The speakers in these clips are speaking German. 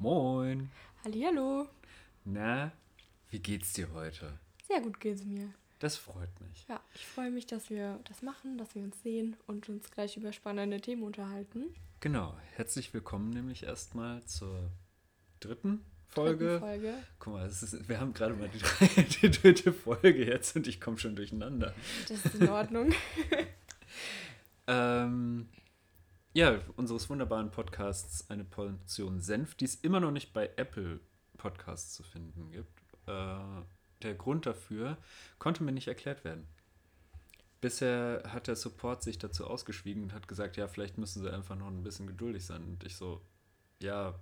Moin. Hallihallo. Na, wie geht's dir heute? Sehr gut geht's mir. Das freut mich. Ja, ich freue mich, dass wir das machen, dass wir uns sehen und uns gleich über spannende Themen unterhalten. Genau, herzlich willkommen nämlich erstmal zur dritten Folge. Dritten Folge. Guck mal, ist, wir haben gerade mal die, die dritte Folge jetzt und ich komme schon durcheinander. Das ist in Ordnung. Ähm, ja, unseres wunderbaren Podcasts eine Portion Senf, die es immer noch nicht bei Apple Podcasts zu finden gibt. Äh, der Grund dafür konnte mir nicht erklärt werden. Bisher hat der Support sich dazu ausgeschwiegen und hat gesagt, ja, vielleicht müssen sie einfach noch ein bisschen geduldig sein. Und ich so, ja,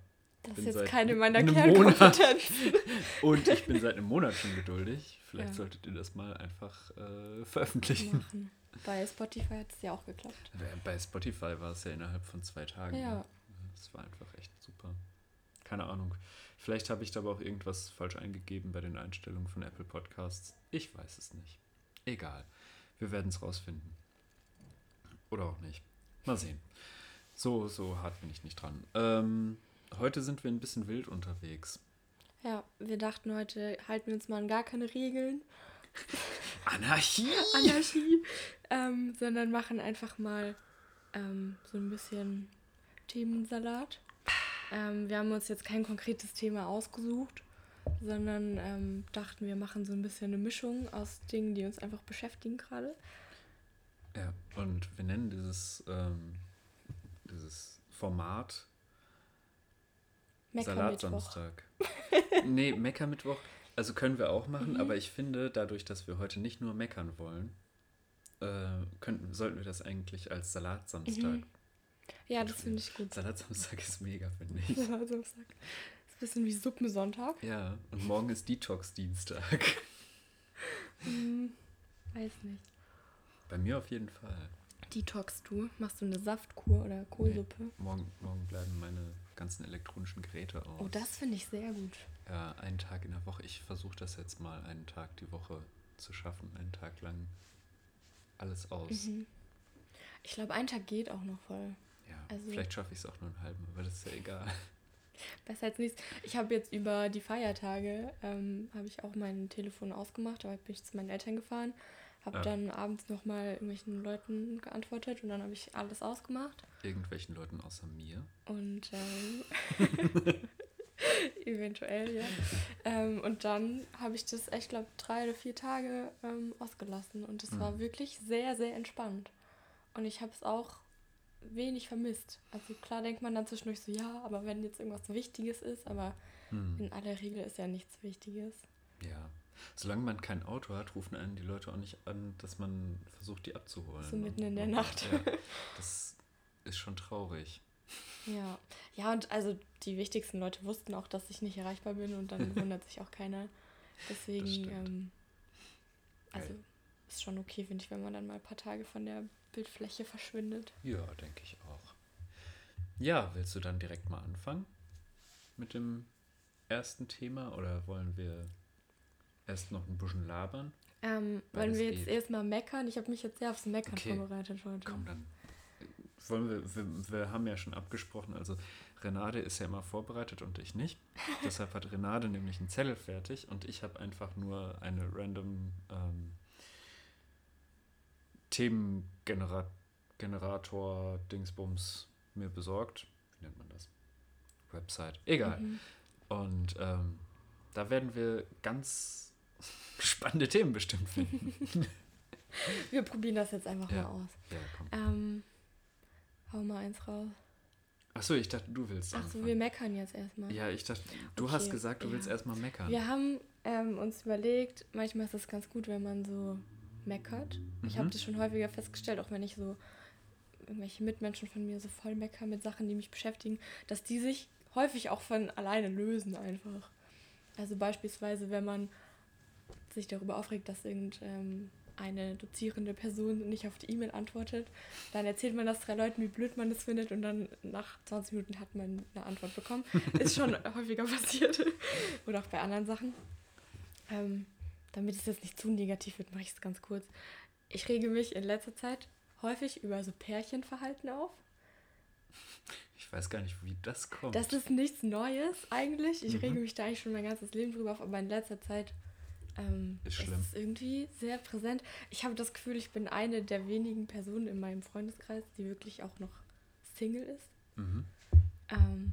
Das ist jetzt keine meiner Kernkompetenzen. und ich bin seit einem Monat schon geduldig. Vielleicht Ja. solltet ihr das mal einfach äh, veröffentlichen. machen. Bei Spotify hat es ja auch geklappt. Bei Spotify war es ja innerhalb von zwei Tagen. Ja. ne? Das war einfach echt super. Keine Ahnung. Vielleicht habe ich da aber auch irgendwas falsch eingegeben bei den Einstellungen von Apple Podcasts. Ich weiß es nicht. Egal. Wir werden es rausfinden. Oder auch nicht. Mal sehen. So, so hart bin ich nicht dran. Ähm, heute sind wir ein bisschen wild unterwegs. Ja, wir dachten heute, halten wir uns mal an gar keine Regeln, Anarchie! Anarchie, ähm, sondern machen einfach mal ähm, so ein bisschen Themensalat. Ähm, wir haben uns jetzt kein konkretes Thema ausgesucht, sondern ähm, dachten, wir machen so ein bisschen eine Mischung aus Dingen, die uns einfach beschäftigen gerade. Ja, und wir nennen dieses, ähm, dieses Format Meckermittwoch. Salatsamstag. nee, Meckermittwoch, also können wir auch machen, Mhm. aber ich finde, dadurch, dass wir heute nicht nur meckern wollen, äh, könnten, sollten wir das eigentlich als Salatsamstag. Mhm. Ja, das finde ich gut. Salatsamstag ist mega, finde ich. Salatsamstag. Ist ein bisschen wie Suppensonntag. Ja, und morgen ist Detox-Dienstag. Hm, weiß nicht. Bei mir auf jeden Fall. Detox du? Machst du eine Saftkur oder Kohlsuppe? Morgen, morgen bleiben meine ganzen elektronischen Geräte aus. Oh, das finde ich sehr gut. Ja, einen Tag in der Woche. Ich versuche das jetzt mal einen Tag die Woche zu schaffen. Einen Tag lang alles aus. Mhm. Ich glaube, ein Tag geht auch noch voll. Ja, Also- vielleicht schaffe ich es auch nur einen halben, aber das ist ja egal. Besser als nichts. Ich habe jetzt über die Feiertage, ähm, habe ich auch mein Telefon ausgemacht, aber bin ich zu meinen Eltern gefahren, habe Ja. dann abends nochmal irgendwelchen Leuten geantwortet und dann habe ich alles ausgemacht. Irgendwelchen Leuten außer mir. Und ähm, eventuell, ja. Ähm, und dann habe ich das, ich glaube, drei oder vier Tage ähm, ausgelassen. Und es war Mhm. wirklich sehr, sehr entspannt. Und ich habe es auch wenig vermisst. Also klar denkt man dann zwischendurch so, ja, aber wenn jetzt irgendwas Wichtiges ist, aber Hm. in aller Regel ist ja nichts Wichtiges. Ja. Solange man kein Auto hat, rufen einen die Leute auch nicht an, dass man versucht, die abzuholen. So mitten in der Nacht. Ja, das ist schon traurig. Ja. Ja, und also die wichtigsten Leute wussten auch, dass ich nicht erreichbar bin und dann wundert sich auch keiner. Deswegen, ähm, also Geil. ist schon okay, finde ich, wenn man dann mal ein paar Tage von der Bildfläche verschwindet. Ja, denke ich auch. Ja, willst du dann direkt mal anfangen mit dem ersten Thema oder wollen wir erst noch ein bisschen labern? Ähm, wollen wir jetzt geht. erstmal meckern? Ich habe mich jetzt sehr aufs Meckern Okay. vorbereitet heute. Komm, dann wollen wir, wir, wir haben ja schon abgesprochen, also Renate ist ja immer vorbereitet und ich nicht. Deshalb hat Renate nämlich einen Zettel fertig und ich habe einfach nur eine random ähm, Themengenerator Dingsbums mir besorgt. Wie nennt man das? Website. Egal. Mhm. Und ähm, da werden wir ganz spannende Themen bestimmt finden. Wir probieren das jetzt einfach Ja. mal aus. ja, komm. Ähm, hau mal eins raus. Achso, ich dachte, du willst Achso, wir meckern jetzt erstmal. Ja, ich dachte, du Okay, hast gesagt, du ja. willst erstmal meckern. Wir haben ähm, uns überlegt, manchmal ist es ganz gut, wenn man so meckert. Ich habe Mhm. das schon häufiger festgestellt, auch wenn ich so irgendwelche Mitmenschen von mir so voll meckern mit Sachen, die mich beschäftigen, dass die sich häufig auch von alleine lösen einfach. Also beispielsweise, wenn man sich darüber aufregt, dass irgendeine eine dozierende Person nicht auf die E-Mail antwortet, dann erzählt man das drei Leuten, wie blöd man das findet und dann nach 20 Minuten hat man eine Antwort bekommen. Ist schon häufiger passiert. Oder auch bei anderen Sachen. Ähm, damit es jetzt nicht zu negativ wird, mache ich es ganz kurz. Ich rege mich in letzter Zeit häufig über so Pärchenverhalten auf. Ich weiß gar nicht, wie das kommt. Das ist nichts Neues eigentlich. Ich Mhm. rege mich da eigentlich schon mein ganzes Leben drüber auf, aber in letzter Zeit ähm, Ist ist schlimm. es irgendwie sehr präsent. Ich habe das Gefühl, ich bin eine der wenigen Personen in meinem Freundeskreis, die wirklich auch noch Single ist. Mhm. Ähm,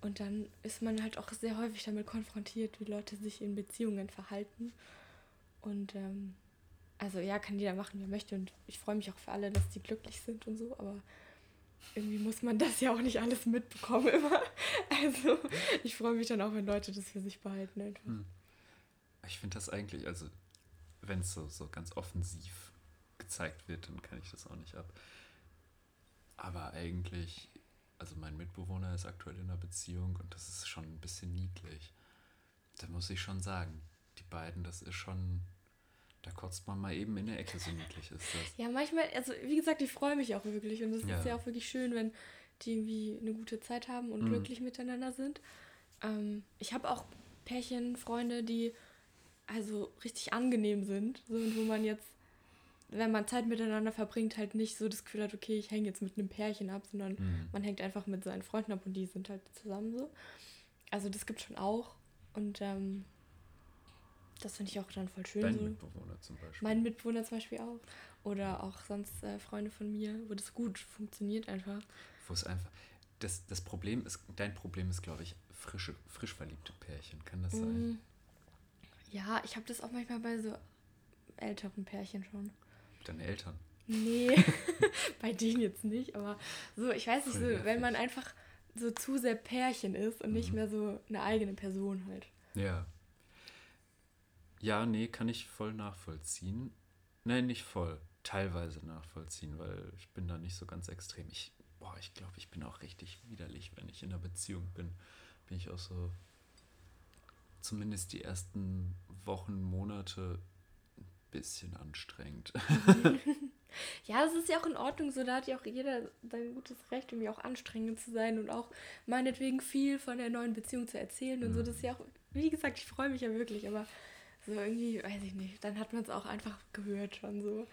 und dann ist man halt auch sehr häufig damit konfrontiert, wie Leute sich in Beziehungen verhalten. Und ähm, also ja, kann jeder machen, wie er möchte. Und ich freue mich auch für alle, dass die glücklich sind und so, aber irgendwie muss man das ja auch nicht alles mitbekommen immer. Also ich freue mich dann auch, wenn Leute das für sich behalten einfach. Hm. Ich finde das eigentlich, also wenn es so, so ganz offensiv gezeigt wird, dann kann ich das auch nicht ab. Aber eigentlich, also mein Mitbewohner ist aktuell in einer Beziehung und das ist schon ein bisschen niedlich. Da muss ich schon sagen, die beiden, das ist schon, da kotzt man mal eben in der Ecke, so niedlich ist das. Ja, manchmal, also wie gesagt, ich freue mich auch wirklich. Und es Ja. ist ja auch wirklich schön, wenn die irgendwie eine gute Zeit haben und Mhm. glücklich miteinander sind. Ähm, ich habe auch Pärchen, Freunde, die also richtig angenehm sind. So, und wo man jetzt, wenn man Zeit miteinander verbringt, halt nicht so das Gefühl hat, okay, ich hänge jetzt mit einem Pärchen ab, sondern Mhm. man hängt einfach mit seinen Freunden ab und die sind halt zusammen so. Also das gibt schon auch. Und ähm, das finde ich auch dann voll schön. Dein so. Mitbewohner zum Beispiel. Mein Mitbewohner zum Beispiel auch. Oder auch sonst äh, Freunde von mir, wo das gut funktioniert einfach. Wo es einfach, das, das Problem ist, dein Problem ist, glaube ich, frische, frisch verliebte Pärchen. Kann das sein? Mm, Ja, ich habe das auch manchmal bei so älteren Pärchen schon. Deine Eltern. Nee, bei denen jetzt nicht, aber so, ich weiß nicht, so, wenn man einfach so zu sehr Pärchen ist und nicht Mhm. mehr so eine eigene Person halt. Ja. Ja, nee, kann ich voll nachvollziehen. Nein, nicht voll. Teilweise nachvollziehen, weil ich bin da nicht so ganz extrem. Ich, boah, ich glaube, ich bin auch richtig widerlich, wenn ich in einer Beziehung bin. Bin ich auch so, zumindest die ersten Wochen, Monate ein bisschen anstrengend. Ja, das ist ja auch in Ordnung, so da hat ja auch jeder sein gutes Recht, irgendwie auch anstrengend zu sein und auch meinetwegen viel von der neuen Beziehung zu erzählen und so. Mhm. Das ist ja auch, wie gesagt, ich freue mich ja wirklich, aber so irgendwie, weiß ich nicht, dann hat man es auch einfach gehört schon so.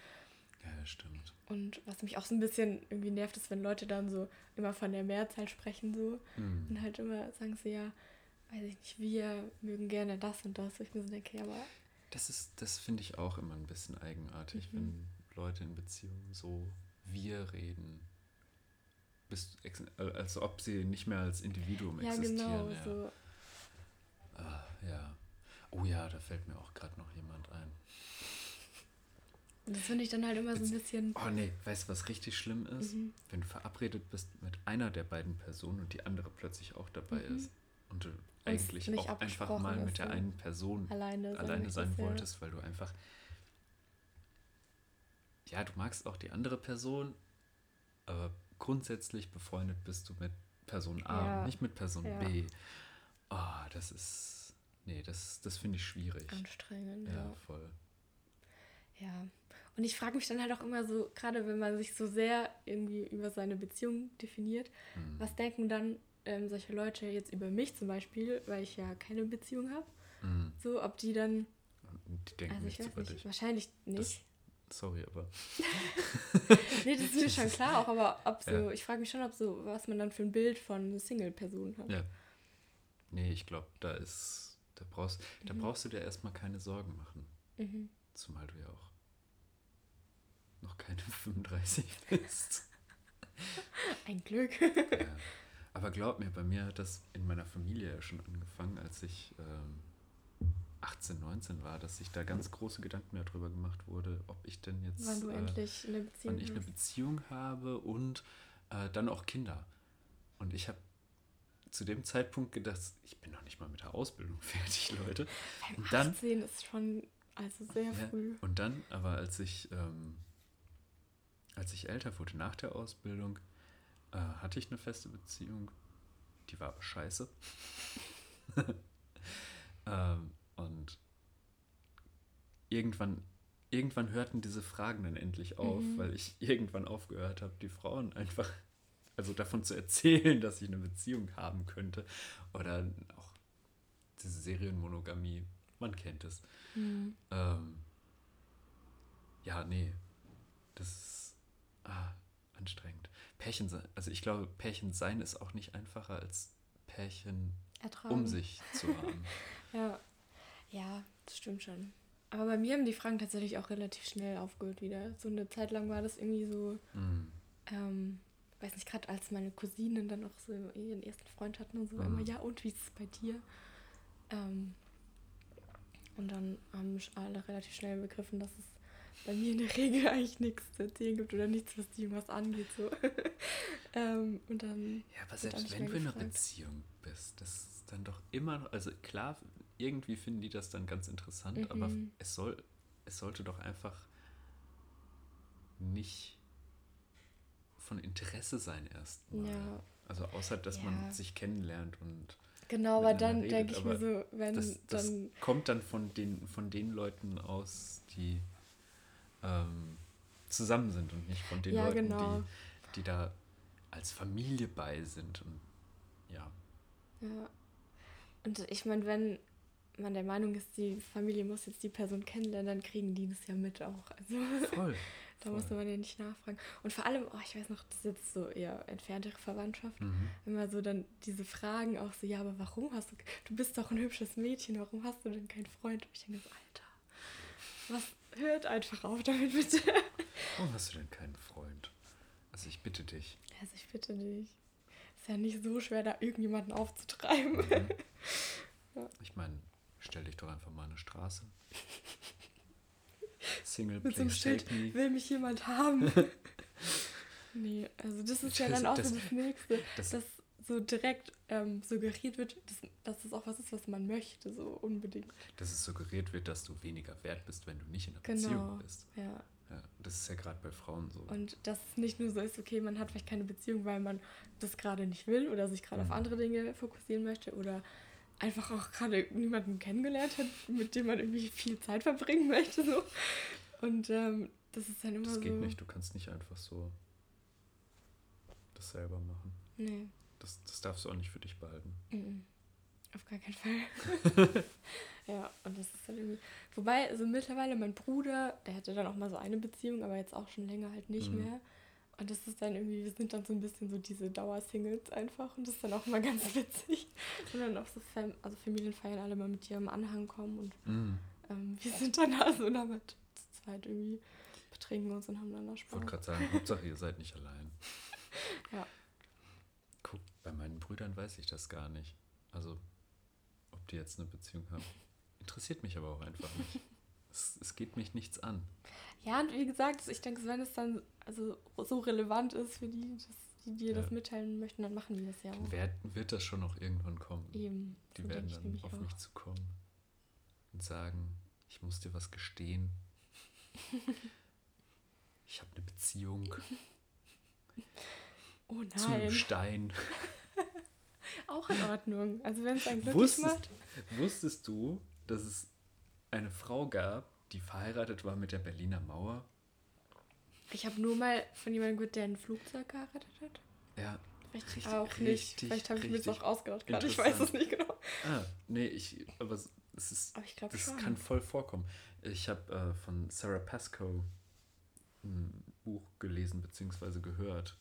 Ja, das stimmt. Und was mich auch so ein bisschen irgendwie nervt, ist, wenn Leute dann so immer von der Mehrzahl sprechen so Hm. und halt immer sagen sie ja, weiß ich nicht, wir mögen gerne das und das. Ich mir so denke, ja, aber Das ist, das finde ich auch immer ein bisschen eigenartig, Mhm. wenn Leute in Beziehungen so wir reden. Bis, äh, als ob sie nicht mehr als Individuum ja, existieren. genau, ja. so. Ah, ja. Oh ja, da fällt mir auch gerade noch jemand ein. Das finde ich dann halt immer so ein Jetzt- bisschen. Oh nee, weißt du, was richtig schlimm ist? Mhm. Wenn du verabredet bist mit einer der beiden Personen und die andere plötzlich auch dabei Mhm. ist und du eigentlich nicht auch einfach mal mit der einen Person Alleine sein, alleine sein wolltest, weil du einfach. Ja, du magst auch die andere Person, aber grundsätzlich befreundet bist du mit Person A, Ja. nicht mit Person Ja. B. Oh, das ist. Nee, das, das finde ich schwierig. Anstrengend, Ja, ja. voll. Ja. Und ich frage mich dann halt auch immer so, gerade wenn man sich so sehr irgendwie über seine Beziehung definiert, Hm. was denken dann ähm, solche Leute jetzt über mich zum Beispiel, weil ich ja keine Beziehung habe? Hm. So, ob die dann, Die denken also ich nichts über nicht, dich. wahrscheinlich Das, nicht. sorry, aber. nee, das ist mir schon klar auch, aber ob so, Ja. ich frage mich schon, ob so, was man dann für ein Bild von einer Single-Person hat. Ja. Nee, ich glaube, da ist. Da brauchst, da Mhm. brauchst du dir erstmal keine Sorgen machen. Mhm. Zumal du ja auch noch keine 35 bist. Ein Glück. ja. Aber glaub mir, bei mir hat das in meiner Familie ja schon angefangen, als ich ähm, 18, 19 war, dass sich da ganz große Gedanken darüber gemacht wurde, ob ich denn jetzt Wann du äh, endlich eine Beziehung wann ich eine. Beziehung habe und äh, dann auch Kinder. Und ich habe zu dem Zeitpunkt gedacht, ich bin noch nicht mal mit der Ausbildung fertig, Leute. Beim Und dann- 18 ist schon also sehr Ja, früh. Und dann, aber als ich, ähm, als ich älter wurde, nach der Ausbildung, äh, hatte ich eine feste Beziehung. Die war aber scheiße. ähm, und irgendwann, irgendwann hörten diese Fragen dann endlich auf, Mhm. weil ich irgendwann aufgehört habe, die Frauen einfach, also davon zu erzählen, dass ich eine Beziehung haben könnte. Oder auch diese Serienmonogamie, man kennt es. Mhm. Ähm, ja, nee. Das ist. Ah, anstrengend. Pärchen sein, also ich glaube, Pärchen sein ist auch nicht einfacher als Pärchen Ertragen. um sich zu haben. Ja. Ja, das stimmt schon. Aber bei mir haben die Fragen tatsächlich auch relativ schnell aufgehört wieder. So eine Zeit lang war das irgendwie so, Mm. ähm, weiß nicht, gerade als meine Cousinen dann auch so ihren ersten Freund hatten und so, Mhm. immer, ja, und wie ist es bei dir? Ähm, und dann haben alle relativ schnell begriffen, dass es bei mir in der Regel eigentlich nichts zu erzählen gibt oder nichts, was die irgendwas angeht. So. ähm, und dann, Ja, aber selbst wenn du in einer. Beziehung bist, das ist dann doch immer noch, also klar, irgendwie finden die das dann ganz interessant, aber Mhm. es soll, es sollte doch einfach nicht von Interesse sein erstmal. Ja. Also außer, dass Ja. man sich kennenlernt und genau, aber dann denke ich mir aber so, wenn das, das dann kommt dann von den, von den Leuten aus, die ähm, zusammen sind und nicht von den Ja, Leuten, genau. die, die da als Familie bei sind. Und ja, Ja. Und ich meine, wenn man der Meinung ist, die Familie muss jetzt die Person kennenlernen, dann kriegen die das ja mit auch. Also voll. da voll. muss man ja nicht nachfragen. Und vor allem, oh, ich weiß noch, das ist jetzt so eher entferntere Verwandtschaft. Mhm. Immer so dann diese Fragen auch so, ja, aber warum hast du, du bist doch ein hübsches Mädchen, warum hast du denn keinen Freund? Und ich denke so, Alter, was, hört einfach auf damit bitte. Warum hast du denn keinen Freund? Also ich bitte dich. Also ich bitte dich. Ist ja nicht so schwer, da irgendjemanden aufzutreiben. Mhm. Ja. Ich meine, stell dich doch einfach mal eine Straße. Single, Mit so einem Schild, will mich jemand haben? nee, also das ist ja Das- dann auch das- so das Nächste, das- dass so direkt ähm, suggeriert wird, dass, dass das auch was ist, was man möchte, so unbedingt. Dass es suggeriert wird, dass du weniger wert bist, wenn du nicht in einer Genau. Beziehung bist. Ja. Ja, das ist ja gerade bei Frauen so. Und dass es nicht nur so ist, okay, man hat vielleicht keine Beziehung, weil man das gerade nicht will oder sich gerade Mhm. auf andere Dinge fokussieren möchte oder einfach auch gerade niemanden kennengelernt hat, mit dem man irgendwie viel Zeit verbringen möchte. So. Und ähm, das ist dann immer das so. geht nicht, du kannst nicht einfach so das selber machen. Nee. Das, das darfst du auch nicht für dich behalten. Mhm. Auf gar keinen Fall. ja, und das ist dann irgendwie. Wobei, also mittlerweile mein Bruder, der hatte dann auch mal so eine Beziehung, aber jetzt auch schon länger halt nicht Mhm. mehr. Und das ist dann irgendwie, wir sind dann so ein bisschen so diese Dauersingles einfach und das ist dann auch mal ganz witzig. Und dann auch so Fam also Familienfeiern alle mal mit ihrem Anhang kommen und Mhm. ähm, wir sind dann da so damit zu zweit irgendwie betrinken uns und haben dann da Ich Spaß. wollte gerade sagen, Hauptsache ihr seid nicht allein. Ja. Bei meinen Brüdern weiß ich das gar nicht. Also, ob die jetzt eine Beziehung haben. Interessiert mich aber auch einfach nicht. Es, es geht mich nichts an. Ja, und wie gesagt, ich denke, wenn es dann also so relevant ist für die, dass die dir das Ja. mitteilen möchten, dann machen die das ja auch. Dann wird, wird das schon noch irgendwann kommen. Eben. Die so werden dann auf auch. mich zukommen und sagen, ich muss dir was gestehen. Ich habe eine Beziehung Oh zu nein. Stein. Auch in Ordnung. Also wenn es einen glücklich Wusstest, macht. wusstest du, dass es eine Frau gab, die verheiratet war mit der Berliner Mauer? Ich habe nur mal von jemandem gehört, der ein Flugzeug geheiratet hat. Ja. Vielleicht Richtig- auch nicht. richtig- Vielleicht habe ich mir das auch ausgedacht gerade. Ich weiß es nicht genau. Ah, nee, ich, aber es ist, Aber ich das schon. kann voll vorkommen. Ich habe äh, von Sarah Pascoe ein Buch gelesen bzw. gehört.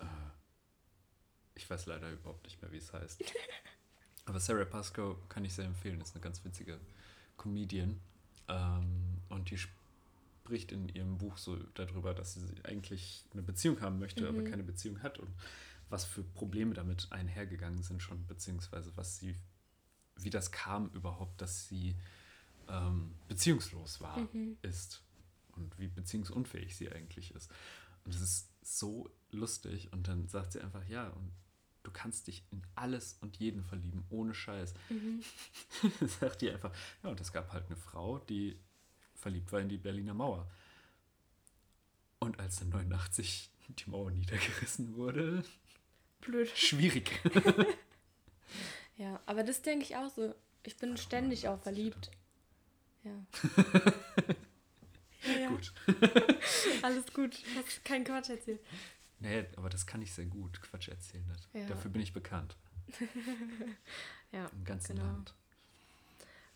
Äh, ich weiß leider überhaupt nicht mehr, wie es heißt. Aber Sarah Pascoe kann ich sehr empfehlen. Ist eine ganz witzige Comedian. Ähm, und die spricht in ihrem Buch so darüber, dass sie eigentlich eine Beziehung haben möchte, aber Mhm. keine Beziehung hat. Und was für Probleme damit einhergegangen sind schon, beziehungsweise was sie, wie das kam überhaupt, dass sie ähm, beziehungslos war, Mhm. ist und wie beziehungsunfähig sie eigentlich ist. Und es ist so lustig und dann sagt sie einfach, ja, und du kannst dich in alles und jeden verlieben, ohne Scheiß. Mhm. sagt die einfach, ja, und es gab halt eine Frau, die verliebt war in die Berliner Mauer. Und als dann 89 die Mauer niedergerissen wurde, Blöd. schwierig. Ja, aber das denke ich auch so. Ich bin Einfach ständig auch 89, verliebt. Ja. ja, ja. Gut. Alles gut. Hast keinen Quatsch erzählt. Nee, aber das kann ich sehr gut, Quatsch erzählen. Ja. Dafür bin ich bekannt. Ja, Im ganzen genau. Land.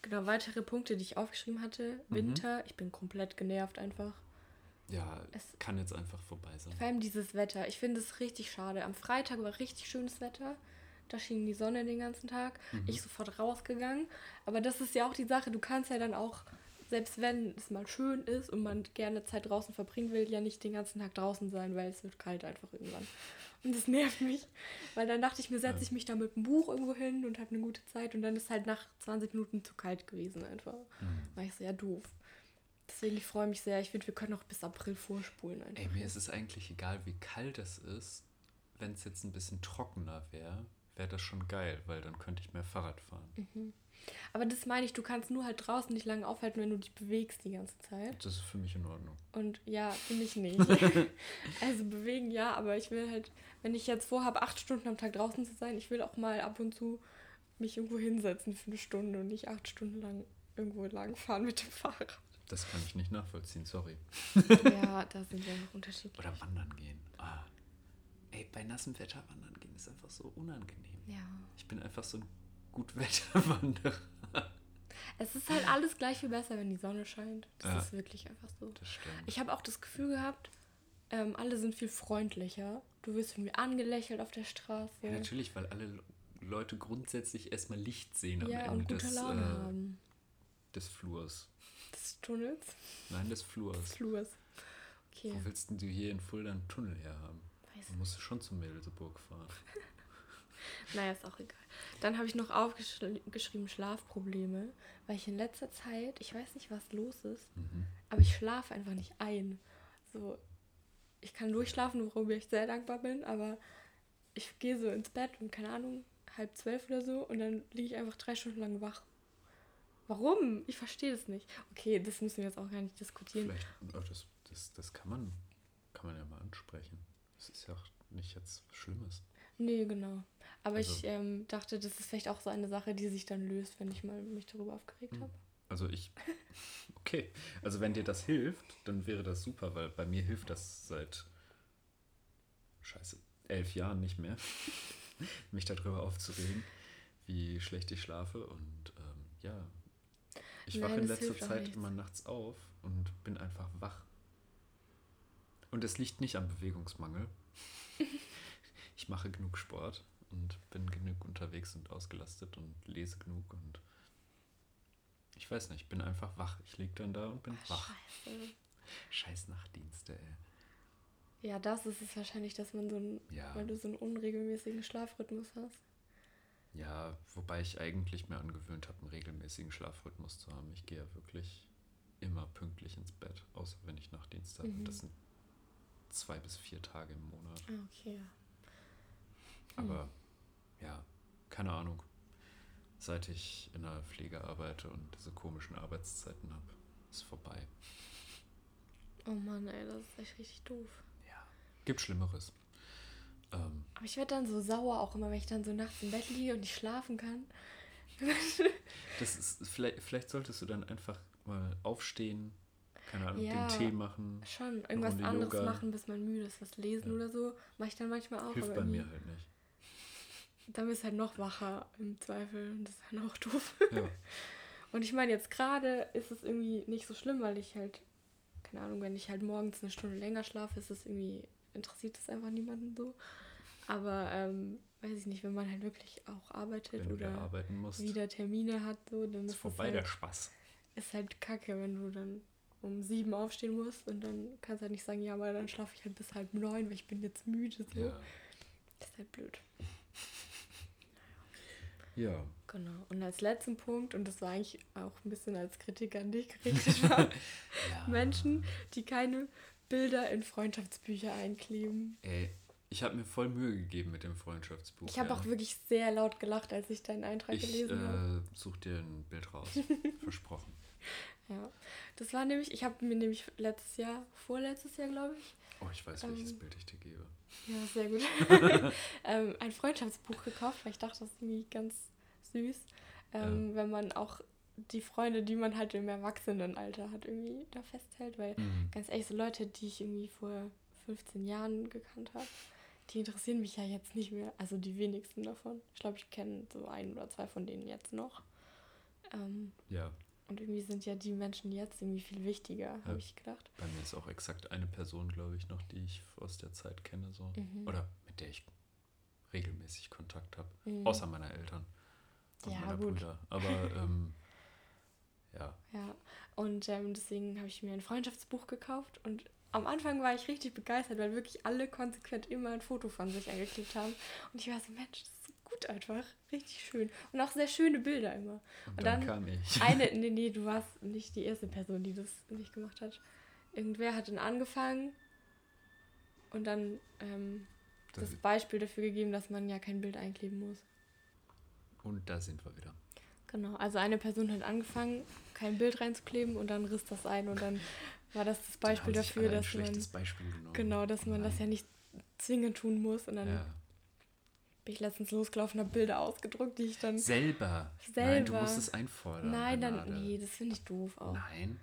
Genau, weitere Punkte, die ich aufgeschrieben hatte. Mhm. Winter, ich bin komplett genervt einfach. Ja, Es- kann jetzt einfach vorbei sein. Vor allem dieses Wetter. Ich finde es richtig schade. Am Freitag war richtig schönes Wetter. Da schien die Sonne den ganzen Tag. Mhm. Ich sofort rausgegangen. Aber das ist ja auch die Sache. Du kannst ja dann auch, selbst wenn es mal schön ist und man gerne Zeit draußen verbringen will, ja nicht den ganzen Tag draußen sein, weil es wird kalt einfach irgendwann. Und das nervt mich. Weil dann dachte ich mir, setze ich mich da mit einem Buch irgendwo hin und habe eine gute Zeit. Und dann ist halt nach 20 Minuten zu kalt gewesen einfach. Mhm. War ich so, ja doof. Deswegen, ich freue mich sehr. Ich finde, wir können auch bis April vorspulen einfach. Ey, mir ist es eigentlich egal, wie kalt es ist. Wenn es jetzt ein bisschen trockener wäre, wäre das schon geil, weil dann könnte ich mehr Fahrrad fahren. Mhm. Aber das meine ich, du kannst nur halt draußen nicht lange aufhalten, wenn du dich bewegst die ganze Zeit. Das ist für mich in Ordnung. Und ja, finde ich nicht. also bewegen ja, aber ich will halt, wenn ich jetzt vorhabe, acht Stunden am Tag draußen zu sein, ich will auch mal ab und zu mich irgendwo hinsetzen für eine Stunde und nicht acht Stunden lang irgendwo lang fahren mit dem Fahrrad. Das kann ich nicht nachvollziehen, sorry. ja, da sind wir noch unterschiedlich. Oder wandern gehen. Ah. Ey, bei nassem Wetter wandern gehen ist einfach so unangenehm. Ja. Ich bin einfach so ein Gutwetterwanderer. Es ist halt alles gleich viel besser, wenn die Sonne scheint. Das Ja. ist wirklich einfach so. Das stimmt. Ich habe auch das Gefühl gehabt, ähm, alle sind viel freundlicher. Du wirst irgendwie angelächelt auf der Straße. ja, natürlich, weil alle Le- Leute grundsätzlich erstmal Licht sehen am Ja, und Ende gute des, Laune äh, haben. des Flurs. Des Tunnels? Nein, des Des Flurs. Flurs. Okay, Wo willst denn du hier in Fulda einen Tunnel herhaben? weiß Du musst schon zum Mädelseburg fahren. Naja, ist auch egal. Dann habe ich noch aufgeschrieben Schlafprobleme, weil ich in letzter Zeit, ich weiß nicht, was los ist, Mhm. aber ich schlafe einfach nicht ein. So, ich kann durchschlafen, worüber ich sehr dankbar bin, aber ich gehe so ins Bett und keine Ahnung, halb zwölf oder so und dann liege ich einfach drei Stunden lang wach. Warum? Ich verstehe das nicht. Okay, das müssen wir jetzt auch gar nicht diskutieren. Vielleicht, oh, das, das, das kann man, kann man ja mal ansprechen. Das ist ja auch nicht jetzt Schlimmes. Nee, genau. Aber Also- ich ähm, dachte, das ist vielleicht auch so eine Sache, die sich dann löst, wenn ich mal mich darüber aufgeregt Hm. habe. Also ich, okay. Also wenn dir das hilft, dann wäre das super, weil bei mir hilft das seit, scheiße, elf Jahren nicht mehr, mich darüber aufzuregen, wie schlecht ich schlafe. Und ähm, ja, ich wache in letzter Zeit immer nachts auf und bin einfach wach. Und es liegt nicht am Bewegungsmangel. ich mache genug Sport und bin genug unterwegs und ausgelastet und lese genug und ich weiß nicht, ich bin einfach wach. Ich liege dann da und bin wach. Scheiße. Scheiß Nachtdienste, ey. Ja, das ist es wahrscheinlich, dass man so einen, Ja. weil du so einen unregelmäßigen Schlafrhythmus hast. Ja, wobei ich eigentlich mir angewöhnt habe, einen regelmäßigen Schlafrhythmus zu haben. Ich gehe ja wirklich immer pünktlich ins Bett, außer wenn ich Nachtdienst habe. Mhm. Das sind zwei bis vier Tage im Monat. Ah, okay. ja. Aber ja, keine Ahnung. Seit ich in der Pflege arbeite und diese komischen Arbeitszeiten habe, ist vorbei. Oh Mann, ey, das ist echt richtig doof. Ja. Gibt Schlimmeres. Ähm, Aber ich werde dann so sauer auch immer, wenn ich dann so nachts im Bett liege und nicht schlafen kann. das ist, vielleicht, vielleicht solltest du dann einfach mal aufstehen, keine Ahnung, Ja. den Tee machen. Schon irgendwas anderes Yoga. machen, bis man müde ist. Was lesen Ja. oder so. Mache ich dann manchmal auch. Hilft bei mir halt nicht. Dann bist du halt noch wacher im Zweifel. Und das ist dann auch doof. Ja. Und ich meine, jetzt gerade ist es irgendwie nicht so schlimm, weil ich halt, keine Ahnung, wenn ich halt morgens eine Stunde länger schlafe, ist es irgendwie, interessiert das einfach niemanden so. Aber, ähm, weiß ich nicht, wenn man halt wirklich auch arbeitet oder wieder Termine hat, so, dann ist ist es vorbei der halt, Spaß. ist halt kacke, wenn du dann um sieben aufstehen musst und dann kannst du halt nicht sagen, ja, aber dann schlafe ich halt bis halb neun, weil ich bin jetzt müde. So. Ja. Das ist halt blöd. Ja. Genau. Und als letzten Punkt, und das war eigentlich auch ein bisschen als Kritik an dich gerichtet, war, ja. Menschen, die keine Bilder in Freundschaftsbücher einkleben. Ey, ich habe mir voll Mühe gegeben mit dem Freundschaftsbuch. Ich habe ja. auch wirklich sehr laut gelacht, als ich deinen Eintrag Ich gelesen habe. äh, such dir ein Bild raus. Versprochen. Ja. Das war nämlich, ich habe mir nämlich letztes Jahr, vorletztes Jahr, glaube ich, Oh, ich weiß, welches Ähm, Bild ich dir gebe. ja, sehr gut, ähm, ein Freundschaftsbuch gekauft, weil ich dachte, das ist irgendwie ganz süß, ähm, wenn man auch die Freunde, die man halt im Erwachsenenalter hat, irgendwie da festhält, weil Mhm. ganz ehrlich, so Leute, die ich irgendwie vor 15 Jahren gekannt habe, die interessieren mich ja jetzt nicht mehr. Also die wenigsten davon. Ich glaube, ich kenne so ein oder zwei von denen jetzt noch. Ähm, Ja, Und irgendwie sind ja die Menschen jetzt irgendwie viel wichtiger, Ja. habe ich gedacht. Bei mir ist auch exakt eine Person, glaube ich, noch, die ich aus der Zeit kenne, so. Mhm. Oder mit der ich regelmäßig Kontakt habe. Mhm. Außer meiner Eltern und Ja, meiner gut. Brüder. Aber ähm, ja. Ja, und ähm, deswegen habe ich mir ein Freundschaftsbuch gekauft und am Anfang war ich richtig begeistert, weil wirklich alle konsequent immer ein Foto von sich eingeklebt haben. Und ich war so, Mensch, das gut einfach. Richtig schön. Und auch sehr schöne Bilder immer. Und, Und dann, dann kam ich. Eine, nee, nee, du warst nicht die erste Person, die das nicht gemacht hat. Irgendwer hat dann angefangen und dann ähm, das Das- Beispiel dafür gegeben, dass man ja kein Bild einkleben muss. Und da sind wir wieder. Genau, also eine Person hat angefangen, kein Bild reinzukleben und dann riss das ein und dann war das das Beispiel dafür, dass man Beispiel genau, dass man das ja Nein. nicht zwingend tun muss und dann Ja. Bin ich letztens losgelaufen, habe Bilder ausgedruckt, die ich dann Selber. Nein, du Selber. musst es einfordern. Nein, dann Renate. nee, das finde ich doof auch. Nein.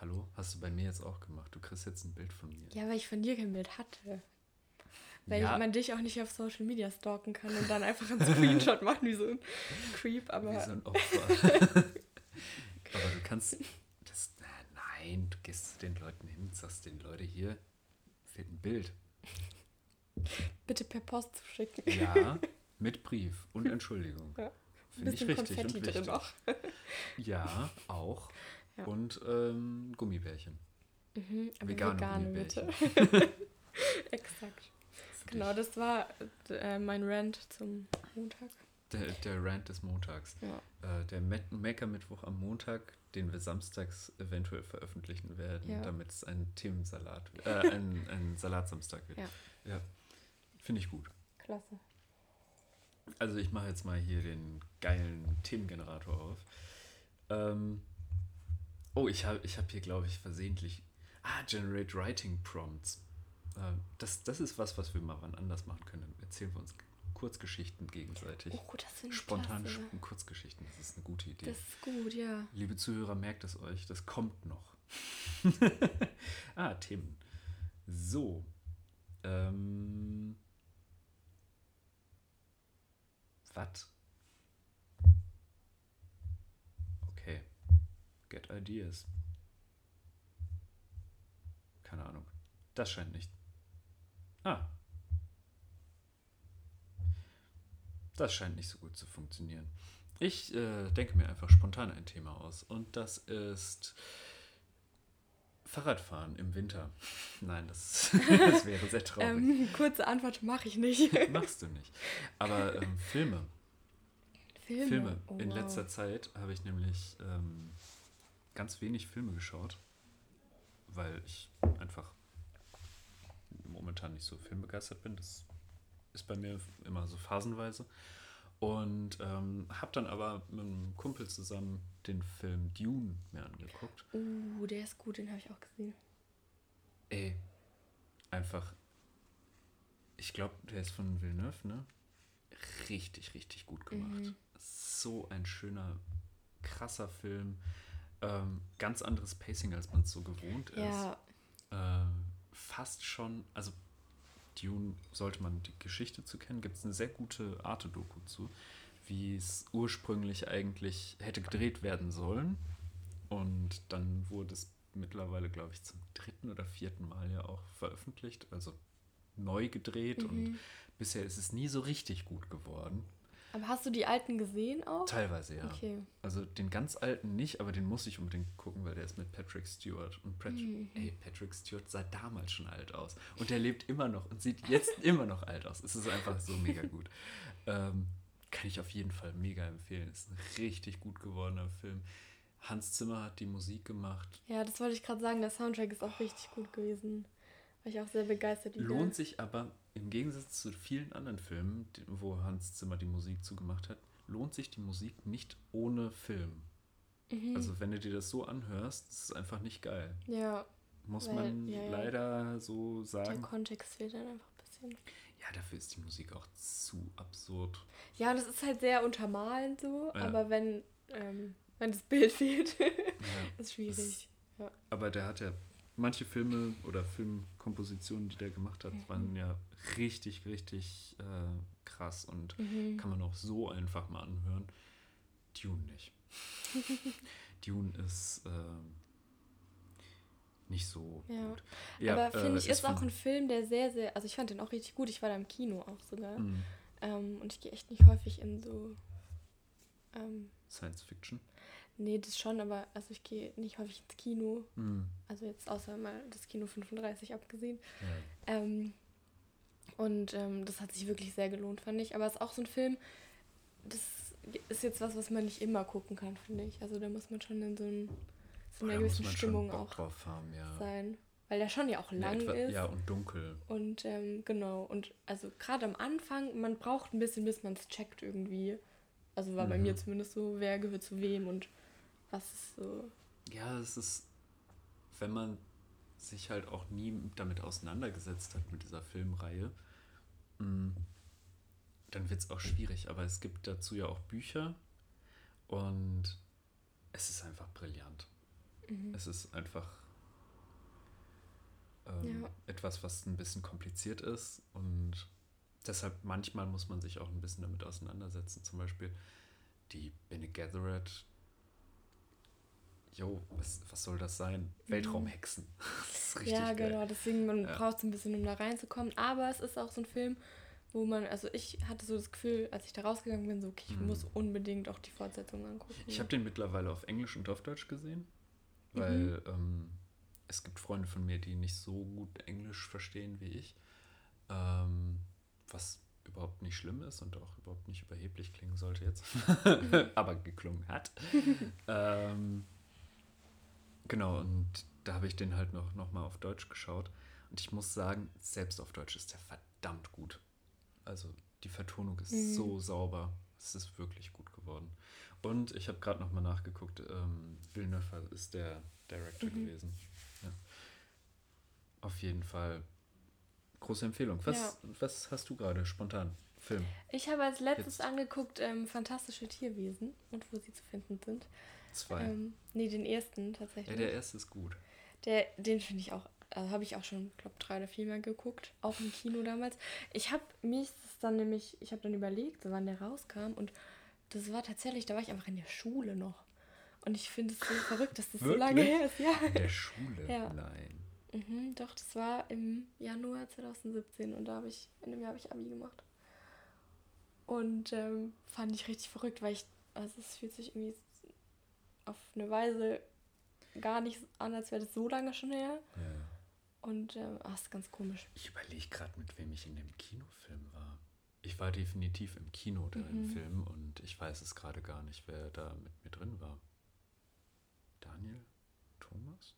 Hallo? Hast du bei mir jetzt auch gemacht? Du kriegst jetzt ein Bild von mir. Ja, weil ich von dir kein Bild hatte. Weil Ja. man dich auch nicht auf Social Media stalken kann und dann einfach einen Screenshot machen wie so ein Creep, aber Wie so ein Opfer. Aber du kannst. Das, nein, du gehst zu den Leuten hin und sagst den Leute hier, fehlt ein Bild. Bitte per Post zuschicken. Ja, mit Brief und Entschuldigung. Ja. Finde ich richtig Konfetti und drin wichtig. noch. Ja, auch. Ja. Und ähm, Gummibärchen. Mhm, aber Vegane vegane, bitte. Gummibärchen. Exakt. Für Genau, das war äh, mein Rant zum Montag. Der, der Rant des Montags. Ja. Äh, der Maker-Mittwoch am Montag, den wir samstags eventuell veröffentlichen werden, Ja. damit es ein Themensalat, äh, ein, ein Salatsamstag wird. Ja. ja. Finde ich gut. Klasse. Also ich mache jetzt mal hier den geilen Themengenerator auf. Ähm, oh, ich habe ich hab hier, glaube ich, versehentlich... Ah, Generate Writing Prompts. Äh, das, das ist was, was wir mal wann anders machen können. Erzählen wir uns Kurzgeschichten gegenseitig. Oh, das finde ich Spontane klasse. Sch- Kurzgeschichten, das ist eine gute Idee. Das ist gut, ja. Liebe Zuhörer, merkt es euch, das kommt noch. ah, Themen. So. Ähm. Was? Okay. Get ideas. Keine Ahnung. Das scheint nicht. Ah. Das scheint nicht so gut zu funktionieren. Ich äh, denke mir einfach spontan ein Thema aus. Und das ist Fahrradfahren im Winter. Nein, das, das wäre sehr traurig. Ähm, kurze Antwort mache ich nicht. Machst du nicht. Aber ähm, Filme. Filme. Filme. Oh, In wow. letzter Zeit habe ich nämlich ähm, ganz wenig Filme geschaut, weil ich einfach momentan nicht so filmbegeistert bin. Das ist bei mir immer so phasenweise. Und ähm, habe dann aber mit einem Kumpel zusammen den Film Dune mir angeguckt. Uh, der ist gut, den habe ich auch gesehen. Ey, einfach, ich glaube, der ist von Villeneuve, ne? Richtig, richtig gut gemacht. Mhm. So ein schöner, krasser Film. Ähm, ganz anderes Pacing, als man es so gewohnt ist. Ja, Äh, fast schon, also Dune sollte man die Geschichte zu kennen, gibt es eine sehr gute Arte-Doku zu, wie es ursprünglich eigentlich hätte gedreht werden sollen. Und dann wurde es mittlerweile, glaube ich, zum dritten oder vierten Mal ja auch veröffentlicht, also neu gedreht. Und Mhm. bisher ist es nie so richtig gut geworden. Aber hast du die alten gesehen auch? Teilweise ja. Okay. Also den ganz alten nicht, aber den muss ich unbedingt gucken, weil der ist mit Patrick Stewart. Und Pat Mhm. ey, Patrick Stewart sah damals schon alt aus. Und der lebt immer noch und sieht jetzt immer noch alt aus. Es ist einfach so mega gut. Ähm, kann ich auf jeden Fall mega empfehlen. Ist ein richtig gut gewordener Film. Hans Zimmer hat die Musik gemacht. Ja, das wollte ich gerade sagen. Der Soundtrack ist auch richtig gut gewesen. War ich auch sehr begeistert. Lohnt sich aber im Gegensatz zu vielen anderen Filmen, wo Hans Zimmer die Musik zugemacht hat, lohnt sich die Musik nicht ohne Film. Mhm. Also wenn du dir das so anhörst, ist es einfach nicht geil. ja, Muss Weil- man ja, leider so der sagen. Kontext fehlt dann einfach ein bisschen. Ja, dafür ist die Musik auch zu absurd. Ja, und es ist halt sehr untermalend so, Ja. aber wenn, ähm, wenn das Bild fehlt, Ja. ist schwierig. Aber der hat ja manche Filme oder Filmkompositionen, die der gemacht hat, Mhm. waren ja richtig, richtig äh, krass und Mhm. kann man auch so einfach mal anhören. Dune nicht. Dune ist ähm, nicht so Ja. gut. Ja, Aber finde äh, ich, ist auch ein Film, der sehr, sehr. Also ich fand den auch richtig gut. Ich war da im Kino auch sogar. Mm, Ähm, und ich gehe echt nicht häufig in so. Ähm, Science Fiction. Nee, das schon, aber also ich gehe nicht häufig ins Kino. Mm, Also jetzt außer mal das Kino 35 abgesehen. ja. Ähm, und ähm, das hat sich wirklich sehr gelohnt, fand ich. Aber es ist auch so ein Film, das ist jetzt was, was man nicht immer gucken kann, finde ich. Also da muss man schon in so, einem, so einer muss gewissen Stimmung auch haben, ja. sein. Weil der schon ja auch Ja, lang etwa- ist. Ja, und dunkel. Und ähm, genau, und also gerade am Anfang, man braucht ein bisschen, bis man es checkt irgendwie. Also war bei Mhm. mir zumindest so, wer gehört zu wem und was ist so. Ja, es ist, wenn man sich halt auch nie damit auseinandergesetzt hat mit dieser Filmreihe, mm, dann wird es auch schwierig. Aber es gibt dazu ja auch Bücher und es ist einfach brillant. Mhm. Es ist einfach ähm, Ja. etwas, was ein bisschen kompliziert ist und deshalb manchmal muss man sich auch ein bisschen damit auseinandersetzen. Zum Beispiel die Bene Gesserit. Jo, was, was soll das sein? Weltraumhexen. Das ist richtig ja, geil. genau, deswegen man Ja. braucht es ein bisschen, um da reinzukommen. Aber es ist auch so ein Film, wo man, also ich hatte so das Gefühl, als ich da rausgegangen bin, so, okay, ich Mhm. muss unbedingt auch die Fortsetzung angucken. Ich habe den mittlerweile auf Englisch und auf Deutsch gesehen, Mhm. weil ähm, es gibt Freunde von mir, die nicht so gut Englisch verstehen wie ich, ähm, was überhaupt nicht schlimm ist und auch überhaupt nicht überheblich klingen sollte jetzt, aber geklungen hat. ähm, genau, und da habe ich den halt noch, noch mal auf Deutsch geschaut und ich muss sagen, selbst auf Deutsch ist der verdammt gut. Also die Vertonung ist Mhm. so sauber. Es ist wirklich gut geworden. Und ich habe gerade noch mal nachgeguckt, ähm, Villeneuve ist der Director Mhm. gewesen. Ja. Auf jeden Fall große Empfehlung. Was, Ja. was hast du gerade spontan? Film. Ich habe als letztes Jetzt. angeguckt ähm, Fantastische Tierwesen und wo sie zu finden sind. Zwei. Ähm, nee, den ersten ja, tatsächlich. der erste ist gut. Der, den finde ich auch, also habe ich auch schon, glaube drei oder vier Mal geguckt, auch im Kino damals. Ich habe mich das dann nämlich, ich habe dann überlegt, so wann der rauskam und das war tatsächlich, da war ich einfach in der Schule noch. Und ich finde es so verrückt, dass das so lange Wirklich? her ist, ja. In der Schule? Ja. Nein. Mhm, doch, das war im Januar 2017 und da habe ich, in dem Jahr habe ich Abi gemacht. Und ähm, fand ich richtig verrückt, weil ich, also es fühlt sich irgendwie auf eine Weise gar nicht an, als wäre das so lange schon her. Ja. Und ähm, ach, ist ganz komisch. Ich überlege gerade, mit wem ich in dem Kinofilm war. Ich war definitiv im Kino da im Mhm. Film und ich weiß es gerade gar nicht, wer da mit mir drin war. Daniel? Thomas?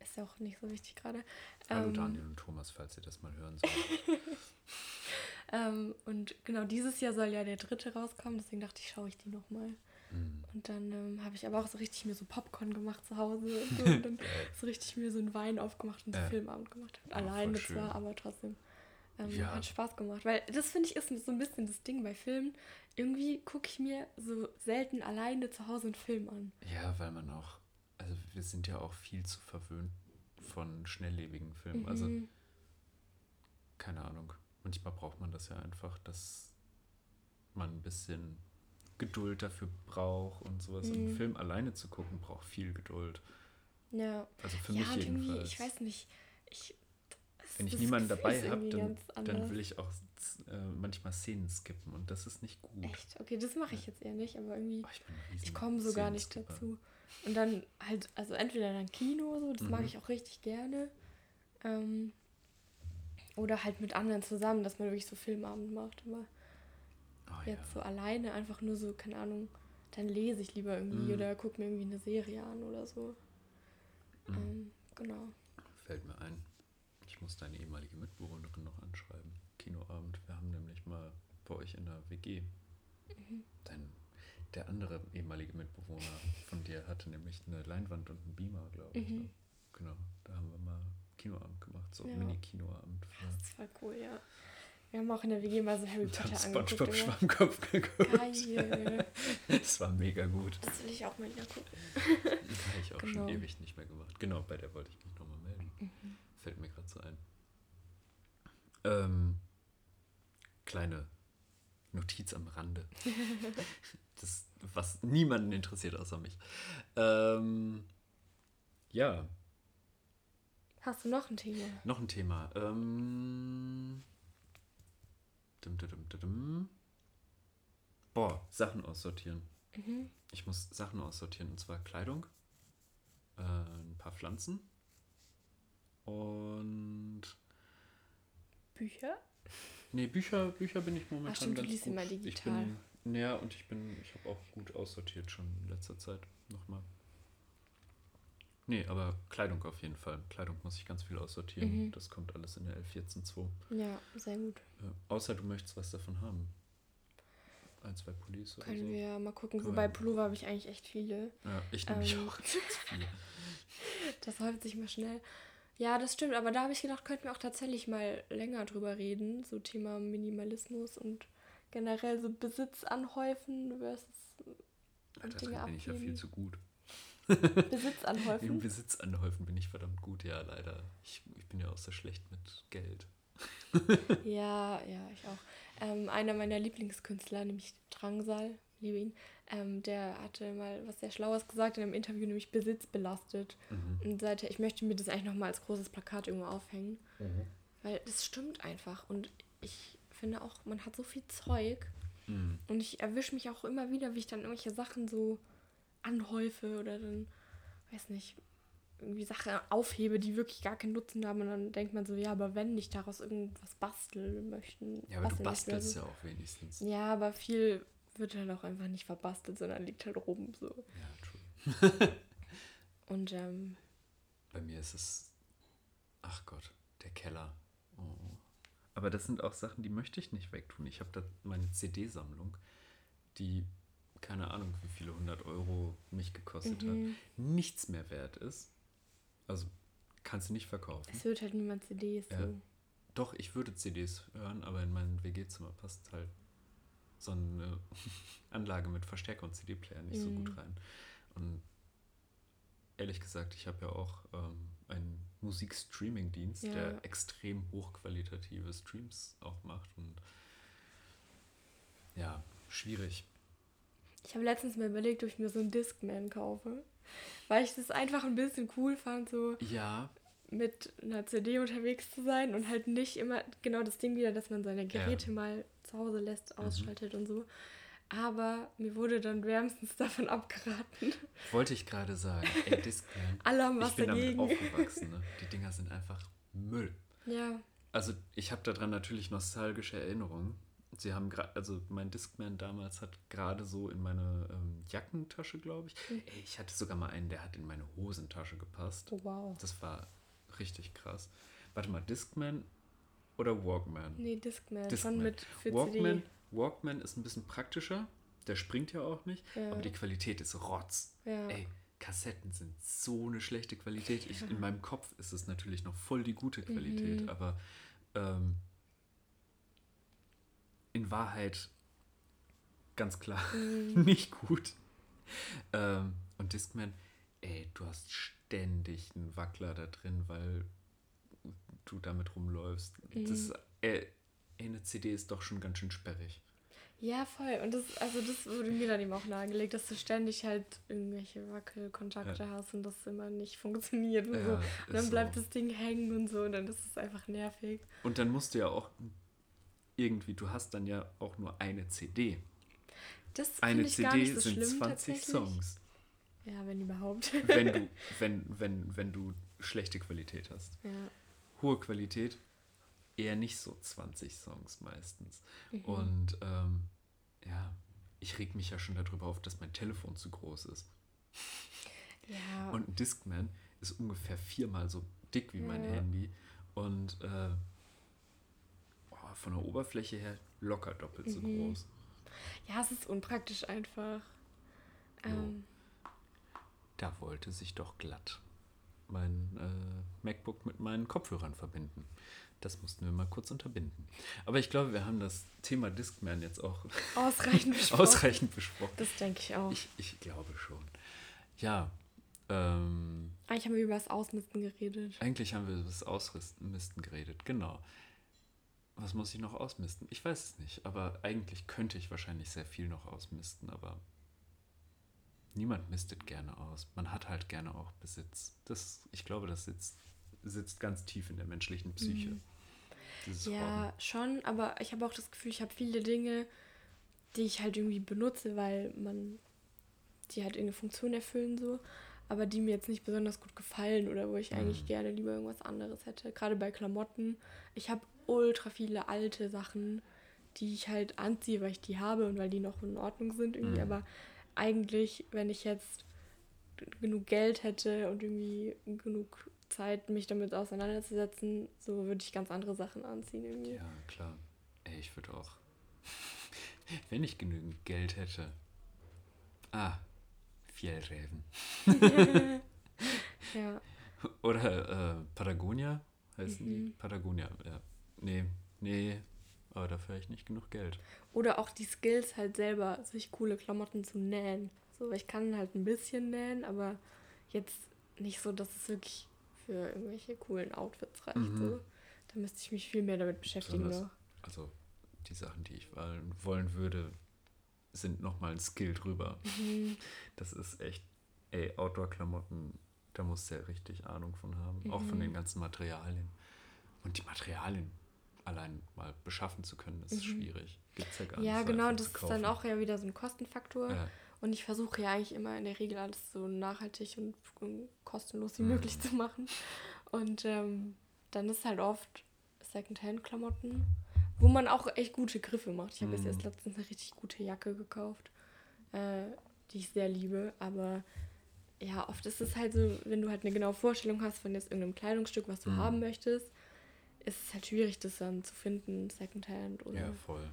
Ist ja auch nicht so wichtig gerade. Hallo Ähm, Daniel und Thomas, falls ihr das mal hören sollt. Ähm, und genau dieses Jahr soll ja der dritte rauskommen, deswegen dachte ich, schaue ich die nochmal. Hm. Und dann ähm, habe ich aber auch so richtig mir so Popcorn gemacht zu Hause und, so, und dann so richtig mir so einen Wein aufgemacht und so Ja. Filmabend gemacht. Ah, Alleine zwar, aber trotzdem. Ähm, Ja. Hat Spaß gemacht. Weil das finde ich ist so ein bisschen das Ding bei Filmen. Irgendwie gucke ich mir so selten alleine zu Hause einen Film an. Ja, weil man auch, also wir sind ja auch viel zu verwöhnt von schnelllebigen Filmen. Also, Mhm. keine Ahnung. Manchmal braucht man das ja einfach, dass man ein bisschen Geduld dafür braucht und sowas. Und einen Mhm. Film alleine zu gucken, braucht viel Geduld. ja. Also für ja, mich jedenfalls. ich weiß nicht. Ich, Wenn ich niemanden Gefühl dabei habe, dann, dann will ich auch äh, manchmal Szenen skippen und das ist nicht gut. Echt? Okay, das mache ich jetzt eher nicht, aber irgendwie. Oh, ich Ich komme so gar nicht dazu. Und dann halt, also entweder dann Kino, so, das mag Mhm. ich auch richtig gerne. Ähm, oder halt mit anderen zusammen, dass man wirklich so Filmabend macht. Aber Oh, jetzt ja. so alleine einfach nur so, keine Ahnung, dann lese ich lieber irgendwie Mhm. oder gucke mir irgendwie eine Serie an oder so. Mhm. Ähm, genau. Fällt mir ein. Ich muss deine ehemalige Mitbewohnerin noch anschreiben. Kinoabend. Wir haben nämlich mal bei euch in der WG. Mhm. Dein, der andere ehemalige Mitbewohner von dir hatte nämlich eine Leinwand und einen Beamer, glaube ich. Mhm. Ne? Genau. Da haben wir mal Kinoabend gemacht. So Ja. Mini-Kinoabend. Das voll cool, ja. Wir haben auch in der WG mal so Harry haben Potter angeguckt. Spongebob. Schwammkopf geguckt. Geil. Das war mega gut. Das will ich auch mal wieder gucken. Habe ich auch Genau. schon ewig nicht mehr gemacht. Genau, bei der wollte ich mich nochmal melden. Mhm. Fällt mir gerade so ein. Ähm, kleine Notiz am Rande. Das was niemanden interessiert außer mich. Ähm, ja. Hast du noch ein Thema? Noch ein Thema. Ähm, dum, dum, dum. Boah, Sachen aussortieren. Mhm. Ich muss Sachen aussortieren, und zwar Kleidung, äh, ein paar Pflanzen und Bücher? Nee, Bücher, Bücher bin ich momentan Ach stimmt, du ganz liest gut. immer Ich digital. bin, ja, und ich bin, ich habe auch gut aussortiert schon in letzter Zeit nochmal. Nee, aber Kleidung auf jeden Fall. Kleidung muss ich ganz viel aussortieren. Mhm. Das kommt alles in der L142. Ja, sehr gut. Ja, außer du möchtest was davon haben. Ein, zwei Pullis oder Können so. wir mal gucken. Können Wobei Pullover habe ich eigentlich echt viele. Ja, ich nämlich Ähm. auch ganz viel. Das häuft sich mal schnell. Ja, das stimmt, aber da habe ich gedacht, könnten wir auch tatsächlich mal länger drüber reden. So Thema Minimalismus und generell so Besitz anhäufen versus Alter, Dinge drin bin ich ja viel abgeben. zu gut. Besitz Im anhäufen. Besitz anhäufen bin ich verdammt gut, ja, leider. Ich, ich bin ja auch sehr schlecht mit Geld. Ja, ja, ich auch. Ähm, einer meiner Lieblingskünstler, nämlich Drangsal, liebe ihn, ähm, der hatte mal was sehr Schlaues gesagt in einem Interview, nämlich Besitz belastet. Mhm. Und seither, ich möchte mir das eigentlich nochmal als großes Plakat irgendwo aufhängen. Weil das stimmt einfach. Und ich finde auch, man hat so viel Zeug. Mhm. Und ich erwische mich auch immer wieder, wie ich dann irgendwelche Sachen so anhäufe oder dann, weiß nicht, irgendwie Sachen aufhebe, die wirklich gar keinen Nutzen haben. Und dann denkt man so, ja, aber wenn ich daraus irgendwas basteln möchten. Ja, aber du möchte bastelst so. ja auch wenigstens. Ja, aber viel wird halt auch einfach nicht verbastelt, sondern liegt halt rum so. Ja, true. Und ähm, Bei mir ist es, ach Gott, der Keller. Oh. Aber das sind auch Sachen, die möchte ich nicht wegtun. Ich habe da meine CD-Sammlung, die, keine Ahnung, wie viele hundert Euro mich gekostet Mhm. hat, nichts mehr wert ist. Also kannst du nicht verkaufen. es hört halt niemand CDs Ja. so. Doch, ich würde CDs hören, aber in mein WG-Zimmer passt halt so eine Anlage mit Verstärker und CD-Player nicht so Mhm. gut rein. Und ehrlich gesagt, ich habe ja auch ähm, einen Musikstreaming-Dienst, Ja. der extrem hochqualitative Streams auch macht. Und ja, schwierig. Ich habe letztens mal überlegt, ob ich mir so einen Discman kaufe. Weil ich das einfach ein bisschen cool fand, so Ja, mit einer CD unterwegs zu sein und halt nicht immer genau das Ding wieder, dass man seine Geräte mal zu Hause lässt, Mhm. ausschaltet und so. Aber mir wurde dann wärmstens davon abgeraten. wollte ich gerade sagen. Ey, Discman. Alle haben Ich was bin dagegen. damit aufgewachsen. Ne? Die Dinger sind einfach Müll. Ja, Also ich habe daran natürlich nostalgische Erinnerungen. Sie haben gerade, also mein Discman damals hat gerade so in meine ähm, Jackentasche, glaube ich. Mhm. Ey, ich hatte sogar mal einen, der hat in meine Hosentasche gepasst. oh, wow. Das war richtig krass. Warte mal, Discman oder Walkman? Nee, Discman, Discman. mit für Walkman, CD. Walkman ist ein bisschen praktischer. Der springt ja auch nicht. Ja. Aber die Qualität ist Rotz. Ja. Ey, Kassetten sind so eine schlechte Qualität. Ich, in meinem Kopf ist es natürlich noch voll die gute Qualität, Mhm. aber ähm, in Wahrheit ganz klar Mhm. nicht gut. Ähm, und Discman, ey, du hast ständig einen Wackler da drin, weil du damit rumläufst. Mhm. Das, äh, eine CD ist doch schon ganz schön sperrig. Ja, voll. Und das, also das wurde mir dann eben auch nahegelegt, dass du ständig halt irgendwelche Wackelkontakte hast und das immer nicht funktioniert und so. Ja, Und ist dann bleibt so. das Ding hängen und so und dann ist es einfach nervig. Und dann musst du ja auch irgendwie, du hast dann ja auch nur eine CD. Das Eine ich gar CD nicht so sind schlimm 20 tatsächlich. Songs. Ja, wenn überhaupt. Wenn du, wenn, wenn, wenn du schlechte Qualität hast. ja. Hohe Qualität, eher nicht so 20 Songs meistens. Mhm. Und ähm, ja, ich reg mich ja schon darüber auf, dass mein Telefon zu groß ist. ja. Und ein Discman ist ungefähr viermal so dick wie mein Ja. Handy. Und äh, oh, von der Oberfläche her locker doppelt so Mhm. groß. ja, es ist unpraktisch einfach. Ähm, Da wollte sich doch glatt mein äh, MacBook mit meinen Kopfhörern verbinden. Das mussten wir mal kurz unterbinden. Aber ich glaube, wir haben das Thema Discman jetzt auch ausreichend besprochen. ausreichend besprochen. Das denke ich auch. Ich, ich glaube schon. Ja, ähm, Eigentlich haben wir über das Ausmisten geredet. eigentlich haben wir über das Ausmisten geredet. Genau. Was muss ich noch ausmisten? Ich weiß es nicht, aber eigentlich könnte ich wahrscheinlich sehr viel noch ausmisten, aber niemand mistet gerne aus. Man hat halt gerne auch Besitz. Das, ich glaube, das sitzt, sitzt ganz tief in der menschlichen Psyche. Mhm. Ja, Horten. schon, aber ich habe auch das Gefühl, ich habe viele Dinge, die ich halt irgendwie benutze, weil man die halt irgendeine Funktion erfüllen so, aber die mir jetzt nicht besonders gut gefallen oder wo ich mhm. eigentlich gerne lieber irgendwas anderes hätte. Gerade bei Klamotten. Ich habe ultra viele alte Sachen, die ich halt anziehe, weil ich die habe und weil die noch in Ordnung sind irgendwie, mhm. aber eigentlich, wenn ich jetzt genug Geld hätte und irgendwie genug Zeit, mich damit auseinanderzusetzen, so würde ich ganz andere Sachen anziehen irgendwie. Ja, klar. Ey, ich würde auch, wenn ich genügend Geld hätte. Ah, Fjellräven. ja. Oder äh, Patagonia heißen mhm. die? Patagonia, ja. Nee, nee, aber dafür habe ich nicht genug Geld. Oder auch die Skills halt selber, sich coole Klamotten zu nähen. So, ich kann halt ein bisschen nähen, aber jetzt nicht so, dass es wirklich für irgendwelche coolen Outfits reicht. Mhm. So. Da müsste ich mich viel mehr damit beschäftigen. Noch. Also die Sachen, die ich wollen würde, sind nochmal ein Skill drüber. Mhm. Das ist echt, ey, Outdoor-Klamotten, da muss du ja richtig Ahnung von haben. Mhm. Auch von den ganzen Materialien. Und die Materialien allein mal beschaffen zu können, ist mhm. schwierig. Gibt's ja gar ja, nicht. Ja, genau, das ist dann auch ja wieder so ein Kostenfaktor. Ja. Und ich versuche ja eigentlich immer in der Regel alles so nachhaltig und, kostenlos wie mhm. möglich zu machen. Und ähm, dann ist halt oft Secondhand-Klamotten, wo man auch echt gute Griffe macht. Ich habe mhm. jetzt erst letztens eine richtig gute Jacke gekauft, äh, die ich sehr liebe. Aber ja, oft ist es halt so, wenn du halt eine genaue Vorstellung hast von jetzt irgendeinem Kleidungsstück, was du mhm. haben möchtest, ist es halt schwierig, das dann zu finden, Secondhand oder. Ja, voll.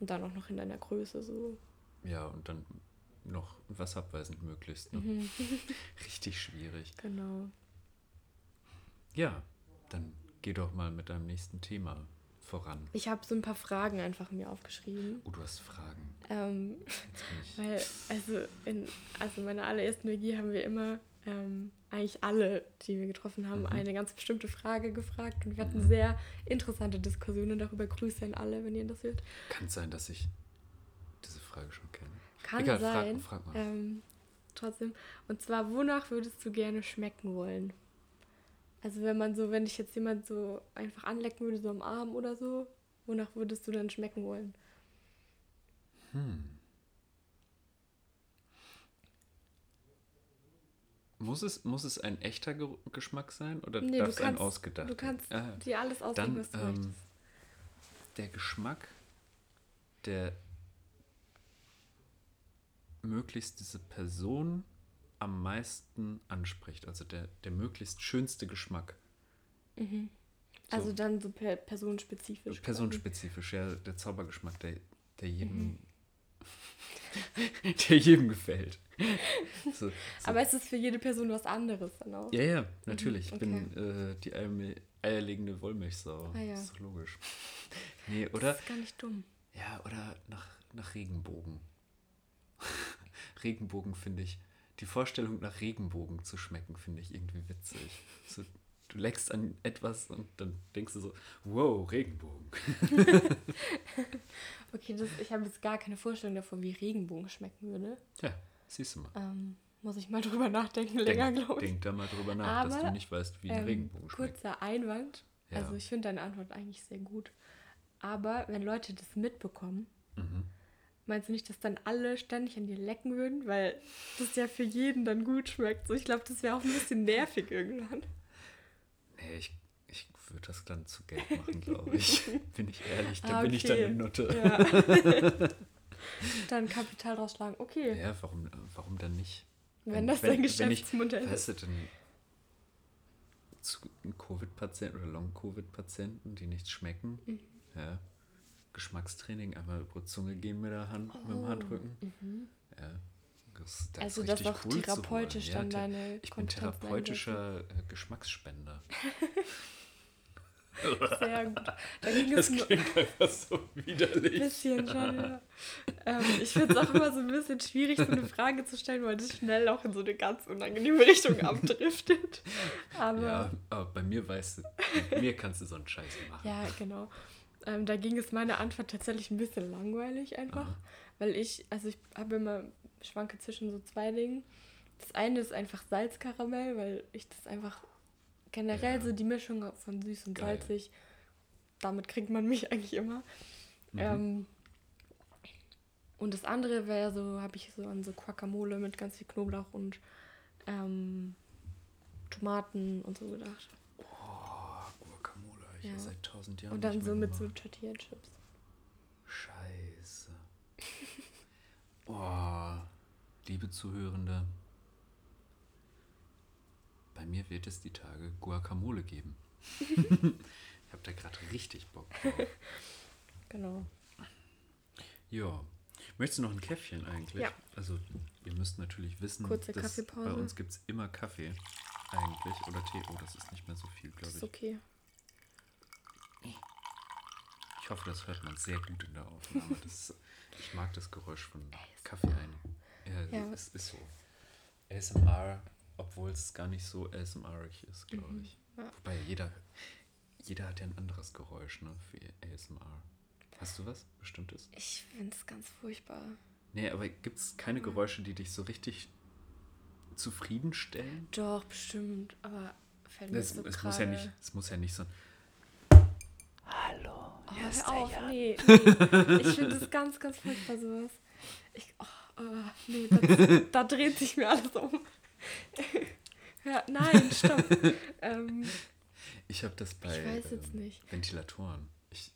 Und dann auch noch in deiner Größe so. Ja, und dann noch wasserabweisend möglichst. Ne? Mhm. Richtig schwierig. Genau. Ja, dann geh doch mal mit deinem nächsten Thema voran. Ich habe so ein paar Fragen einfach mir aufgeschrieben. Oh, du hast Fragen. Ähm, weil, also in also meiner allerersten WG haben wir immer ähm, eigentlich alle, die wir getroffen haben, mhm. eine ganz bestimmte Frage gefragt und wir hatten mhm. sehr interessante Diskussionen darüber. Grüße an alle, wenn ihr das hört. Kann es sein, dass ich diese Frage schon kenne? Kann Egal, sein. Frag, frag mal. Ähm, trotzdem. Und zwar, wonach würdest du gerne schmecken wollen? Also wenn man so, wenn dich jetzt jemand so einfach anlecken würde, so am Arm oder so, wonach würdest du dann schmecken wollen? Hm. Muss es, muss es ein echter Geschmack sein oder nee, darf es ein ausgedacht? Du kannst ah, dir alles ausdenken, was du ähm, möchtest. Der Geschmack, der möglichst diese Person am meisten anspricht. Also der, der möglichst schönste Geschmack. Mhm. Also so. dann so per personenspezifisch. Personenspezifisch, ja, der Zaubergeschmack, der, der jedem, mhm. der jedem gefällt. So, so. Aber es ist für jede Person was anderes dann auch. Ja, ja, natürlich. Mhm, okay. Ich bin äh, die eierlegende Wollmilchsau. Ah, ja. Das ist doch logisch. Nee, oder? Das ist gar nicht dumm. Ja, oder nach, nach Regenbogen. Regenbogen finde ich, die Vorstellung nach Regenbogen zu schmecken, finde ich irgendwie witzig. So, du leckst an etwas und dann denkst du so, wow, Regenbogen. okay, das, ich habe jetzt gar keine Vorstellung davon, wie Regenbogen schmecken würde. Ja, siehst du mal. Ähm, muss ich mal drüber nachdenken, länger, glaube ich. Denk da mal drüber nach, Aber, dass du nicht weißt, wie ein ähm, Regenbogen schmeckt. Kurzer Einwand. Ja. Also ich finde deine Antwort eigentlich sehr gut. Aber wenn Leute das mitbekommen, mhm. Meinst du nicht, dass dann alle ständig an dir lecken würden? Weil das ja für jeden dann gut schmeckt. So, ich glaube, das wäre auch ein bisschen nervig irgendwann. Nee, ich, ich würde das dann zu Geld machen, glaube ich. bin ich ehrlich, da ah, okay. bin ich dann eine Nutte. Ja. dann Kapital drausschlagen, okay. Ja, warum, warum dann nicht? Wenn, wenn das dein Geschäftsmodell ist. Weißt du, dann zu Covid-Patienten oder Long-Covid-Patienten, die nichts schmecken, mhm. ja, Geschmackstraining einmal über Zunge gehen mit der Hand, oh. mit dem oh, Handrücken. Mhm. Ja. Das, das also das auch cool therapeutisch dann ja, deine Ich bin therapeutischer äh, Geschmacksspender. Sehr gut. Da ging das es klingt einfach so widerlich. Ein bisschen schon, ja. ähm, ich finde es auch immer so ein bisschen schwierig, so eine Frage zu stellen, weil das schnell auch in so eine ganz unangenehme Richtung abdriftet. Aber, ja, aber bei mir weißt du, mit mir kannst du so einen Scheiß machen. Ja, genau. Ähm, da ging es meine Antwort tatsächlich ein bisschen langweilig einfach, Aha. weil ich, also ich habe immer schwanke zwischen so zwei Dingen. Das eine ist einfach Salzkaramell, weil ich das einfach generell Ja. so die Mischung von süß und Geil. salzig, damit kriegt man mich eigentlich immer. Mhm. Ähm, und das andere wäre so, habe ich so an so Guacamole mit ganz viel Knoblauch und ähm, Tomaten und so gedacht. Oh, Guacamole ich ja. Seit tausend Jahren Und dann so mit so gemacht. Tortilla-Chips. Scheiße. Oh, liebe Zuhörende, bei mir wird es die Tage Guacamole geben. ich habe da gerade richtig Bock drauf. Genau. Ja. Möchtest du noch ein Käffchen eigentlich? Ja. Also, ihr müsst natürlich wissen, Kurze dass bei uns gibt es immer Kaffee eigentlich oder Tee. Oh, das ist nicht mehr so viel, glaube ist ich. okay. Ich hoffe, das hört man sehr gut in der Aufnahme. Das, ich mag das Geräusch von Kaffee ein. Ja, Ja. es ist so. ASMR, obwohl es gar nicht so ASMR-ig ist, glaube Mhm. ich. Ja. Wobei jeder, jeder hat ja ein anderes Geräusch ne, für ASMR. Hast du was Bestimmtes? Ich finde es ganz furchtbar. Nee, aber gibt es keine Geräusche, die dich so richtig zufriedenstellen? Doch, bestimmt. Aber fällt mir Es, so es, muss ja nicht, es muss ja nicht so ein Hallo, Oh, ist hör der auf, nee, nee. Ich finde das ganz, ganz furchtbar, sowas. Ich, oh, oh, nee, da, da dreht sich mir alles um. ja, nein, stopp. ähm, Ich habe das bei Ich weiß jetzt ähm, nicht. Ventilatoren. Ich,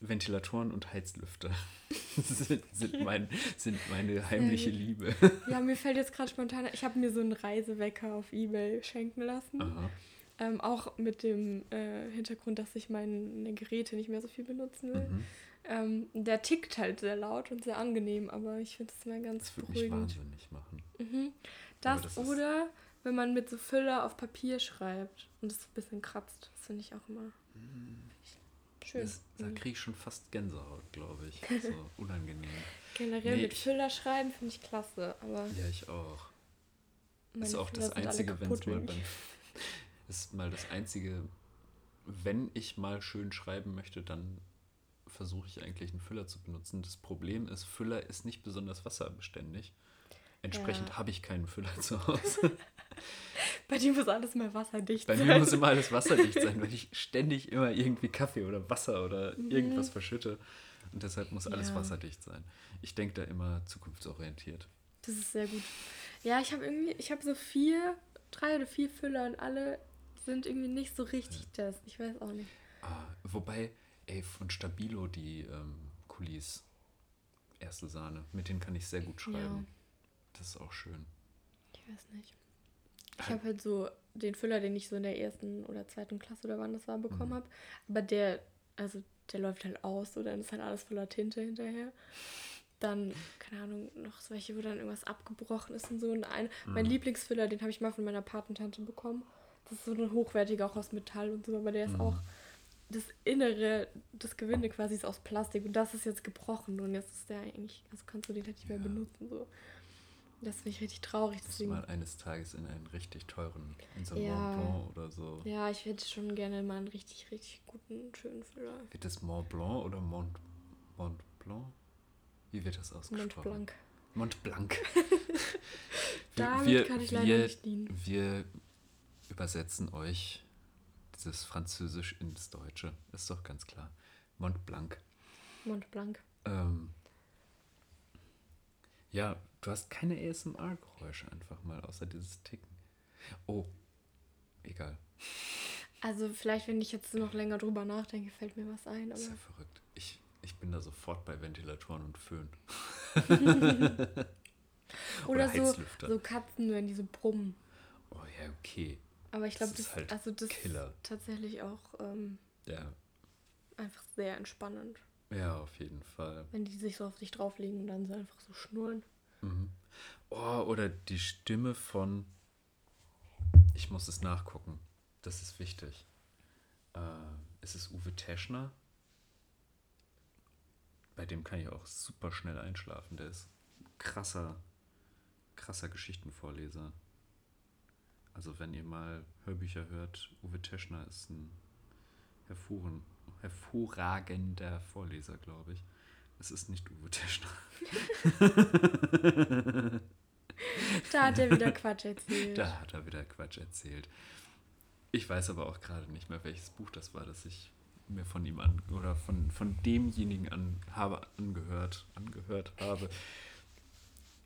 Ventilatoren und Heizlüfter sind, sind, mein, sind meine heimliche gut. Liebe. ja, mir fällt jetzt gerade spontan, ich habe mir so einen Reisewecker auf Ebay schenken lassen. Ähm, auch mit dem äh, Hintergrund, dass ich meine Geräte nicht mehr so viel benutzen will. Mhm. Ähm, der tickt halt sehr laut und sehr angenehm, aber ich finde es mal ganz Das würde mich beruhigend. wahnsinnig machen. Mhm. Das, das oder wenn man mit so Füller auf Papier schreibt und es ein bisschen kratzt. Das finde ich auch immer schön. Das, da Mhm. kriege ich schon fast Gänsehaut, glaube ich. So unangenehm. Generell Nee, mit Füller schreiben finde ich klasse, aber Ja, ich auch. ist auch Füller das Einzige, wenn es mal beim. Ist mal das Einzige, wenn ich mal schön schreiben möchte, dann versuche ich eigentlich einen Füller zu benutzen. Das Problem ist, Füller ist nicht besonders wasserbeständig. Entsprechend Ja. habe ich keinen Füller zu Hause. Bei dir muss alles mal wasserdicht Bei sein. mir muss immer alles wasserdicht sein, weil ich ständig immer irgendwie Kaffee oder Wasser oder irgendwas verschütte. Und deshalb muss alles Ja. wasserdicht sein. Ich denke da immer zukunftsorientiert. Das ist sehr gut. Ja, ich habe irgendwie, ich habe so vier, drei oder vier Füller und alle sind irgendwie nicht so richtig das. Ich weiß auch nicht. Ah, wobei, ey, von Stabilo die ähm, Kulis, erste Sahne, mit denen kann ich sehr gut schreiben. Das ist auch schön. Ich weiß nicht. Ich habe halt so den Füller, den ich so in der ersten oder zweiten Klasse oder wann das war, bekommen Mhm. habe. Aber der, also der läuft halt aus, so dann ist halt alles voller Tinte hinterher. Dann, keine Ahnung, noch solche, wo dann irgendwas abgebrochen ist und so. Und ein, mein Mhm. Lieblingsfüller, den habe ich mal von meiner Patentante bekommen. Das ist so ein hochwertiger, auch aus Metall und so, aber der ist Mhm. auch, das Innere, das Gewinde quasi ist aus Plastik und das ist jetzt gebrochen und jetzt ist der eigentlich, also kannst du den halt nicht mehr Ja. benutzen. So. Das finde ich richtig traurig. Dass mal eines Tages in einen richtig teuren, in so einem Ja. Mont Blanc oder so. ja, ich hätte schon gerne mal einen richtig, richtig guten, schönen Füller. Wird das Mont Blanc oder Mont, Mont Blanc? Wie wird das ausgesprochen? Mont Blanc. Mont Blanc. Damit kann ich leider wir, nicht dienen. Wir übersetzen euch dieses Französisch ins Deutsche. Ist doch ganz klar. Mont Blanc. Mont Blanc. Ähm, ja, du hast keine ASMR-Geräusche einfach mal, außer dieses Ticken. Oh, egal. Also vielleicht, wenn ich jetzt noch länger drüber nachdenke, fällt mir was ein. Das ist Aber ja verrückt. Ich, ich bin da sofort bei Ventilatoren und Föhn. oder so, Heizlüfter. so Katzen, wenn die so brummen. Oh ja, okay. Aber ich Das glaube, ist das, halt also das Killer. ist tatsächlich auch ähm, Ja, einfach sehr entspannend, ja, auf jeden Fall. wenn die sich so auf sich drauflegen und dann so einfach so schnurren. Mhm. Oh, oder die Stimme von. Ich muss es nachgucken. Das ist wichtig. Äh, ist es Uwe Teschner? Bei dem kann ich auch super schnell einschlafen. Der ist krasser, krasser Geschichtenvorleser. Also wenn ihr mal Hörbücher hört, Uwe Teschner ist ein hervorragender Vorleser, glaube ich. Es ist nicht Uwe Teschner. Da hat er wieder Quatsch erzählt. Da hat er wieder Quatsch erzählt. Ich weiß aber auch gerade nicht mehr, welches Buch das war, das ich mir von ihm an oder von, von demjenigen an habe angehört, angehört habe.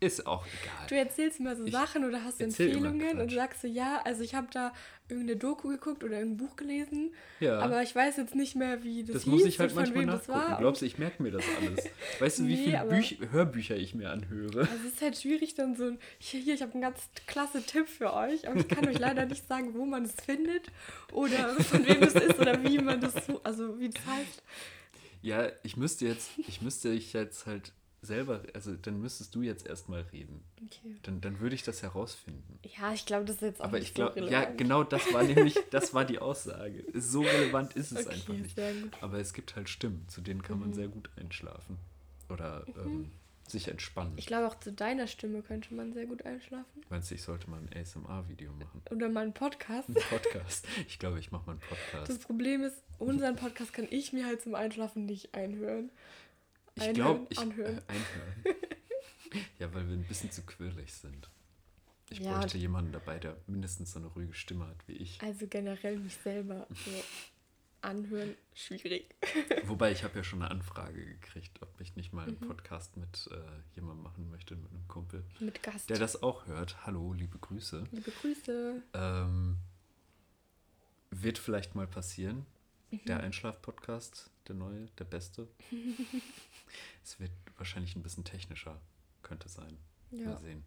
Ist auch egal. Du erzählst mir so Ich Sachen oder hast immer Empfehlungen und sagst so, ja, also ich habe da irgendeine Doku geguckt oder irgendein Buch gelesen, Ja. aber ich weiß jetzt nicht mehr, wie das, Das hieß muss ich halt manchmal wem das nachgucken. war. Glaubst du, ich merke mir das alles? Weißt du, wie Nee, viele aber- Büch Hörbücher ich mir anhöre? Also es ist halt schwierig dann so, ein- hier, hier ich habe einen ganz klasse Tipp für euch, aber ich kann euch leider nicht sagen, wo man es findet oder von wem es ist oder wie man das so, also wie das heißt. Ja, ich müsste jetzt, ich müsste ich jetzt halt selber, also dann müsstest du jetzt erstmal reden. Okay. Dann, dann würde ich das herausfinden. Ja, ich glaube, das ist jetzt auch Aber nicht ich glaube, so ja, relevant. genau das war nämlich, das war die Aussage. So relevant ist es Okay, einfach nicht. Aber es gibt halt Stimmen, zu denen kann man Mhm. sehr gut einschlafen. Oder ähm, sich entspannen. Ich glaube, auch zu deiner Stimme könnte man sehr gut einschlafen. Meinst du, ich sollte mal ein ASMR-Video machen? Oder mal einen Podcast. Ein Podcast. Ich glaube, ich mache mal einen Podcast. Das Problem ist, unseren Podcast kann ich mir halt zum Einschlafen nicht einhören. Ich glaube, ich anhören. Äh, einhören. ja, weil wir ein bisschen zu quirlig sind. Ich Ja. bräuchte jemanden dabei, der mindestens so eine ruhige Stimme hat wie ich. Also generell mich selber so anhören, schwierig. Wobei ich habe ja schon eine Anfrage gekriegt, ob ich nicht mal einen Mhm. Podcast mit äh, jemandem machen möchte, mit einem Kumpel, Mit Gast. der das auch hört. Hallo, liebe Grüße. Liebe Grüße. Ähm, wird vielleicht mal passieren. Mhm. Der Einschlaf-Podcast, der neue, der beste. es wird wahrscheinlich ein bisschen technischer, könnte sein. Ja. Mal sehen.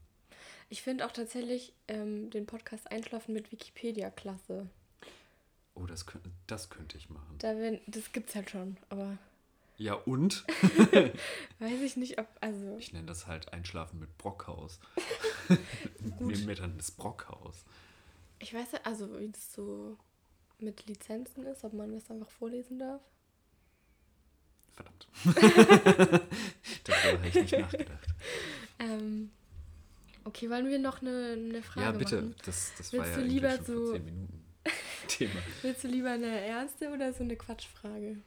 Ich finde auch tatsächlich ähm, den Podcast Einschlafen mit Wikipedia klasse. Oh, das, könnt, das könnte ich machen. Da wenn, das gibt's halt schon, aber Ja, und? weiß ich nicht, ob, also, Ich nenne das halt Einschlafen mit Brockhaus. Gut. Nehmen wir dann das Brockhaus. ich weiß nicht, also wie das so mit Lizenzen ist, ob man das einfach vorlesen darf. Verdammt. Darüber habe ich nicht nachgedacht. Ähm, okay, wollen wir noch eine, eine Frage ja, bitte. machen? Das, das war Willst ja du lieber schon so- 10 Minuten Thema. Willst du lieber eine ernste oder so eine Quatschfrage?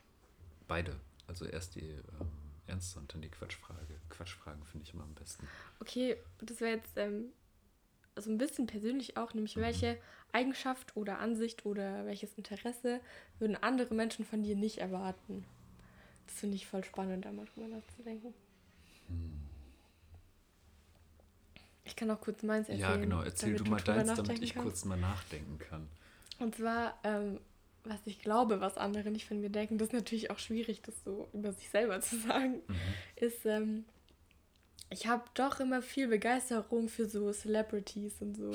Beide. Also erst die ähm, ernste und dann die Quatschfrage. Quatschfragen finde ich immer am besten. Okay, das wäre jetzt ähm, so ein bisschen persönlich auch, nämlich Mhm. welche Eigenschaft oder Ansicht oder welches Interesse würden andere Menschen von dir nicht erwarten? Das finde ich voll spannend, da mal drüber nachzudenken. Hm. Ich kann auch kurz meins erzählen. ja, genau. Erzähl damit du mal deins, damit ich kannst. kurz mal nachdenken kann. Und zwar, ähm, was ich glaube, was andere nicht von mir denken, das ist natürlich auch schwierig, das so über sich selber zu sagen, Mhm. ist, ähm, ich habe doch immer viel Begeisterung für so Celebrities und so,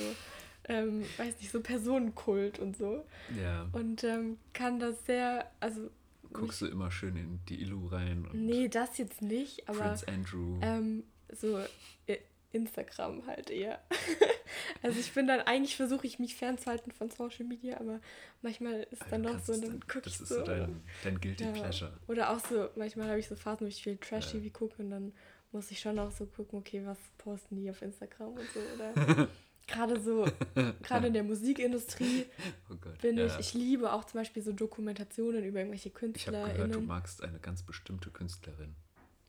ähm, weiß nicht, so Personenkult und so. Ja. Und ähm, kann das sehr, also, Guckst du immer schön in die Illu rein und nee, das jetzt nicht, aber Prince Andrew. ähm, so äh, Instagram halt eher. also ich bin dann, eigentlich versuche ich mich fernzuhalten von Social Media, aber manchmal ist dann doch so, dann gucke ich Das ist so. so dein, dein Guilty Ja. Pleasure. Oder auch so, manchmal habe ich so Phasen, wo ich viel Trash-TV Ja. gucke und dann muss ich schon auch so gucken, okay, was posten die auf Instagram und so. Oder gerade so, gerade in der Musikindustrie Oh Gott. bin ja. ich, ich liebe auch zum Beispiel so Dokumentationen über irgendwelche Ich habe gehört, du magst eine ganz bestimmte Künstlerin.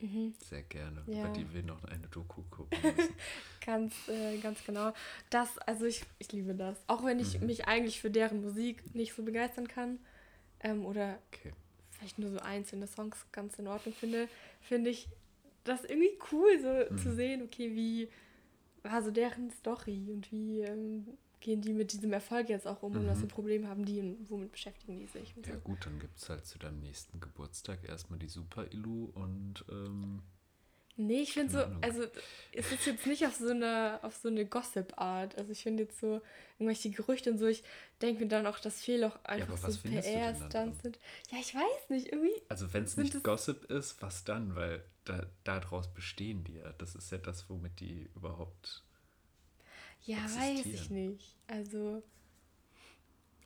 mhm. Sehr gerne. Ja. Über die wir noch eine Doku gucken. Ganz, äh, ganz genau. Das, also ich, ich liebe das. Auch wenn ich Mhm. mich eigentlich für deren Musik nicht so begeistern kann ähm, oder Okay. vielleicht nur so einzelne Songs ganz in Ordnung finde, finde ich das irgendwie cool, so Mhm. zu sehen, okay, wie war so deren Story und wie ähm, gehen die mit diesem Erfolg jetzt auch um und was Mhm. für Probleme haben die und womit beschäftigen die sich Ja so. gut, dann gibt es halt zu deinem nächsten Geburtstag erstmal die Super Illu und ähm, Nee, ich finde so, also es ist jetzt nicht auf so eine, auf so eine Gossip-Art. Also ich finde jetzt so irgendwelche Gerüchte und so, ich denke mir dann auch, dass viel auch einfach was so PR-Stunts sind. Ja, ich weiß nicht, irgendwie. also wenn es nicht Gossip ist, was dann? Weil da, daraus bestehen die ja. Das ist ja das, womit die überhaupt. Ja, weiß ich Existieren. nicht. Also,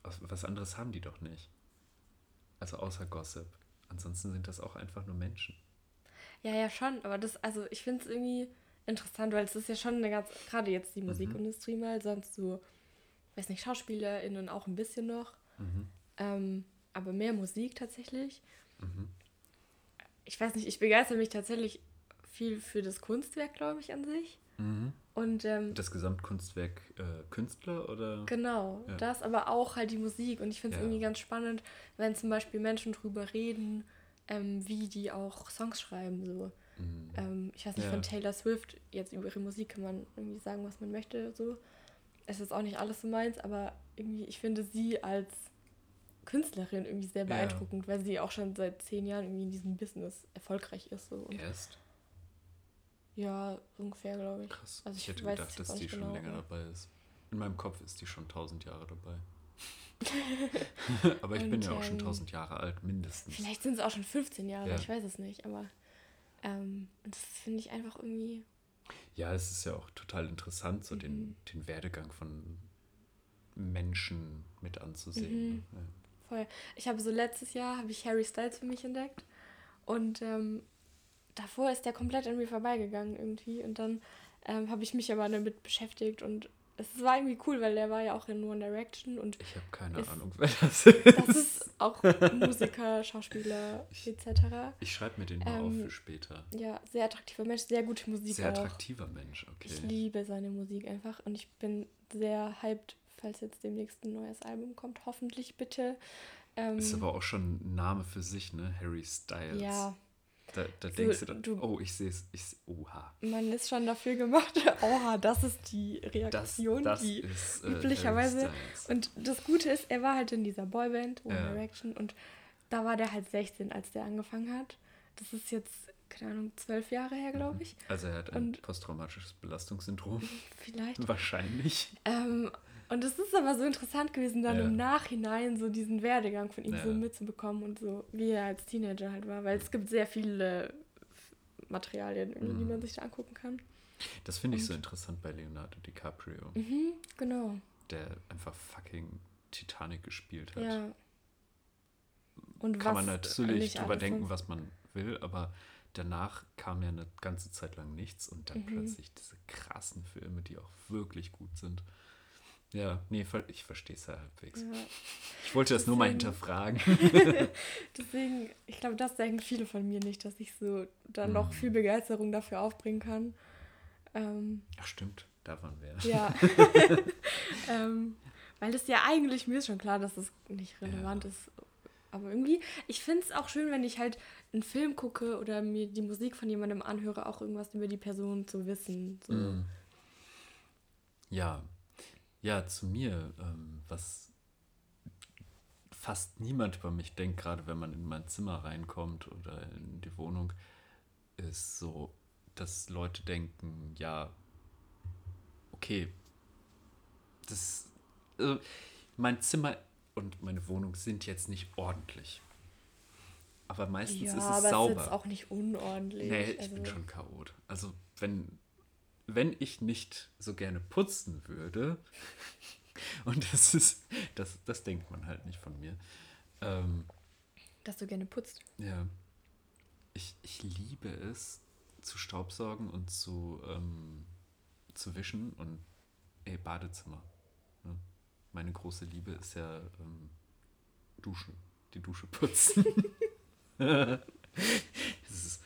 Was anderes haben die doch nicht. Also außer Gossip. Ansonsten sind das auch einfach nur Menschen. Ja, ja, schon. Aber das, also ich finde es irgendwie interessant, weil es ist ja schon eine ganz, gerade jetzt die Musikindustrie mal, sonst so, weiß nicht, SchauspielerInnen auch ein bisschen noch. Mhm. Ähm, aber mehr Musik tatsächlich. Mhm. ich weiß nicht, ich begeister mich tatsächlich viel für das Kunstwerk, glaube ich, an sich. Mhm. Und ähm, Das Gesamtkunstwerk äh, Künstler oder? Genau, Ja. das, aber auch halt die Musik. Und ich finde es Ja. irgendwie ganz spannend, wenn zum Beispiel Menschen drüber reden, ähm, wie die auch Songs schreiben. So. Mhm. Ähm, ich weiß nicht, Ja. von Taylor Swift, jetzt über ihre Musik kann man irgendwie sagen, was man möchte. So. Es ist auch nicht alles so meins, aber irgendwie, ich finde sie als Künstlerin irgendwie sehr Ja. beeindruckend, weil sie auch schon seit zehn Jahren irgendwie in diesem Business erfolgreich ist. So. Und Erst? ja, ungefähr, glaube ich. Krass. Also ich ich hätte weiß gedacht, dass die nicht schon genau, länger dabei ist. In meinem Kopf ist die schon tausend Jahre dabei. aber ich bin Und, ja auch schon ähm, tausend Jahre alt, mindestens. Vielleicht sind es auch schon 15 Jahre, Ja. ich weiß es nicht, aber ähm, das finde ich einfach irgendwie. Ja, es ist ja auch total interessant, so den, Mhm. den Werdegang von Menschen mit anzusehen. Mhm. Ja. Voll. Ich habe so letztes Jahr habe ich Harry Styles für mich entdeckt und ähm, davor ist der komplett an mir vorbeigegangen irgendwie und dann ähm, habe ich mich aber damit beschäftigt und es war irgendwie cool, weil der war ja auch in One Direction und Ich habe keine Ist- Ahnung, wer das ist. das ist auch Musiker, Schauspieler Ich- etc. Ich schreibe mir den mal Ähm, auf für später. Ja, sehr attraktiver Mensch, sehr gute Musik Sehr auch. attraktiver Mensch, okay. Ich liebe seine Musik einfach und ich bin sehr hyped, falls jetzt demnächst ein neues Album kommt. Hoffentlich bitte. Ähm, Ist aber auch schon ein Name für sich, ne? Harry Styles. ja, Da, da So, denkst du dann, du- oh, ich sehe es, ich seh- oha. man ist schon dafür gemacht. Oha, das ist die Das, Reaktion, das die ist äh, üblicherweise-. Und das Gute ist, er war halt in dieser Boyband, One Ja. Direction, und da war der halt 16, als der angefangen hat. Das ist jetzt, keine Ahnung, zwölf Jahre her, glaube ich. Also er hat ein und- posttraumatisches Belastungssyndrom. Vielleicht. Wahrscheinlich. Ähm, und es ist aber so interessant gewesen, dann Ja. im Nachhinein so diesen Werdegang von ihm Ja. so mitzubekommen und so, wie er als Teenager halt war. Weil es gibt sehr viele Materialien, irgendwie, die Mhm. man sich da angucken kann. Das finde ich so interessant bei Leonardo DiCaprio, Mhm, genau. der einfach fucking Titanic gespielt hat. Ja. Und Kann man natürlich drüber denken, was man will, aber danach kam ja eine ganze Zeit lang nichts und dann Mhm. plötzlich diese krassen Filme, die auch wirklich gut sind. Ja, nee, ich verstehe es ja halbwegs. Ja. Ich wollte das nur mal hinterfragen. Deswegen, ich glaube, das denken viele von mir nicht, dass ich so dann Mhm. noch viel Begeisterung dafür aufbringen kann. Ähm, Ach stimmt, da waren wir. ja. ähm, weil es ja eigentlich, mir ist schon klar, dass es nicht relevant Ja. ist. Aber irgendwie, ich finde es auch schön, wenn ich halt einen Film gucke oder mir die Musik von jemandem anhöre, auch irgendwas über die Person zu wissen. So. Mm. Ja, ja, zu mir, ähm, was fast niemand über mich denkt, gerade wenn man in mein Zimmer reinkommt oder in die Wohnung, ist so, dass Leute denken, ja, okay, das, also mein Zimmer und meine Wohnung sind jetzt nicht ordentlich. Aber meistens Ja, ist es aber sauber. es ist jetzt auch nicht unordentlich. Nee, ich also, bin schon Chaot. Also, wenn, wenn ich nicht so gerne putzen würde, und das ist, das, das denkt man halt nicht von mir. Ähm, Dass du gerne putzt. ja. Ich, ich liebe es, zu staubsaugen und zu, ähm, zu wischen und ey, Badezimmer. Ne? Meine große Liebe ist ja ähm, Duschen. Die Dusche putzen. das ist,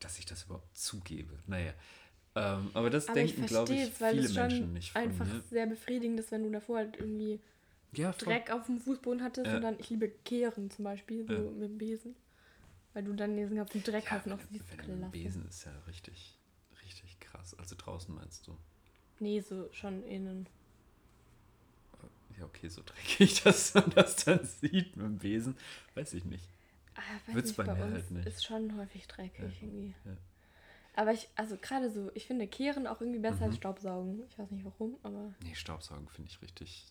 dass ich das überhaupt zugebe. Naja. Ähm, aber das Aber ich denken, glaube ich, es, weil viele es Menschen nicht von einfach mir. sehr befriedigend ist, wenn du davor halt irgendwie Ja. Dreck auf dem Fußboden hattest Ja. und dann, ich liebe Kehren zum Beispiel, so Ja. mit dem Besen. Weil du dann diesen ganzen Dreck Ja, auf siehst. wenn klasse. Besen ist ja richtig, richtig krass. Also draußen meinst du? Nee, so schon innen. Ja, okay, so dreckig, dass man das dann sieht mit dem Besen. Weiß ich nicht. Ah, Wird's nicht, bei bei, mir uns halt nicht. ist schon häufig dreckig irgendwie. ja. Aber ich, also gerade so, ich finde Kehren auch irgendwie besser Mhm. als Staubsaugen. Ich weiß nicht warum, aber Nee, Staubsaugen finde ich richtig.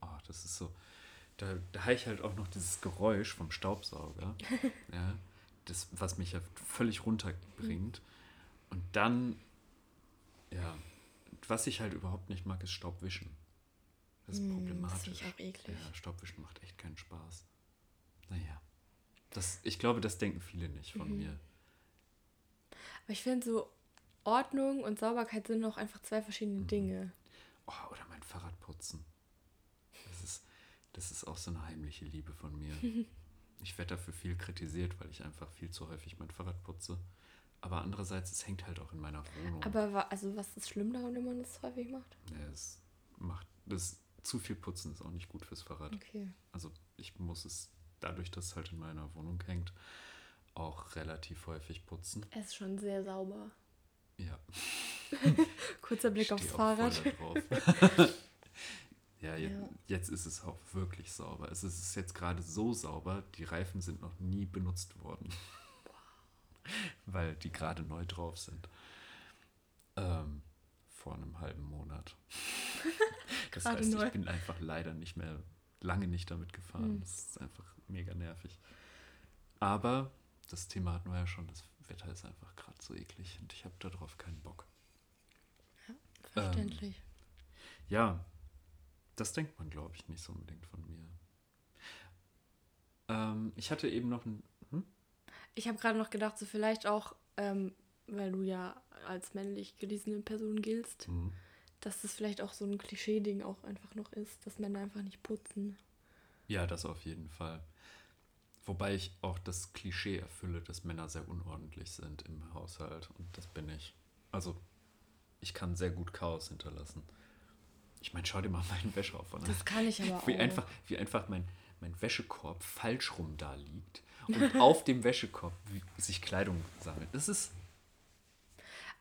Oh, das ist so. Da, da habe ich halt auch noch dieses Geräusch vom Staubsauger. ja, das, was mich ja völlig runterbringt. Und dann, ja, was ich halt überhaupt nicht mag, ist Staubwischen. Das ist Hm, das problematisch. finde ich auch eklig. Ja, Staubwischen macht echt keinen Spaß. Naja. Das, ich glaube, das denken viele nicht von Mhm. mir. Aber ich finde so Ordnung und Sauberkeit sind noch einfach zwei verschiedene Mhm. Dinge. Oh, oder mein Fahrrad putzen. Das ist, das ist auch so eine heimliche Liebe von mir. ich werde dafür viel kritisiert, weil ich einfach viel zu häufig mein Fahrrad putze. Aber andererseits, es hängt halt auch in meiner Wohnung. Aber also was ist schlimm daran, wenn man das häufig macht? Ja, es macht das zu viel Putzen ist auch nicht gut fürs Fahrrad. Okay. Also ich muss es dadurch, dass es halt in meiner Wohnung hängt, auch relativ häufig putzen. Es ist schon sehr sauber. Ja. Kurzer Blick aufs Fahrrad. ja, je, Ja. jetzt ist es auch wirklich sauber. Es ist jetzt gerade so sauber, die Reifen sind noch nie benutzt worden. Weil die gerade neu drauf sind. Ähm, vor einem halben Monat. das heißt, neu. ich bin einfach leider nicht mehr lange nicht damit gefahren. Hm. Das ist einfach mega nervig. Aber das Thema hatten wir ja schon, das Wetter ist einfach gerade so eklig und ich habe darauf keinen Bock. Verständlich. Ja, das denkt man, glaube ich, nicht so unbedingt von mir. Ähm, ich hatte eben noch ein. Hm? Ich habe gerade noch gedacht, so vielleicht auch, ähm, weil du ja als männlich gelesene Person giltst, Mhm. dass das vielleicht auch so ein Klischee-Ding auch einfach noch ist, dass Männer einfach nicht putzen. Ja, das auf jeden Fall. Wobei ich auch das Klischee erfülle, dass Männer sehr unordentlich sind im Haushalt. Und das bin ich. Also, ich kann sehr gut Chaos hinterlassen. Ich meine, schau dir mal meinen Wäscheaufwand an. Das kann ich aber auch. Wie einfach, wie einfach mein, mein Wäschekorb falsch rum da liegt und auf dem Wäschekorb sich Kleidung sammelt. Das ist.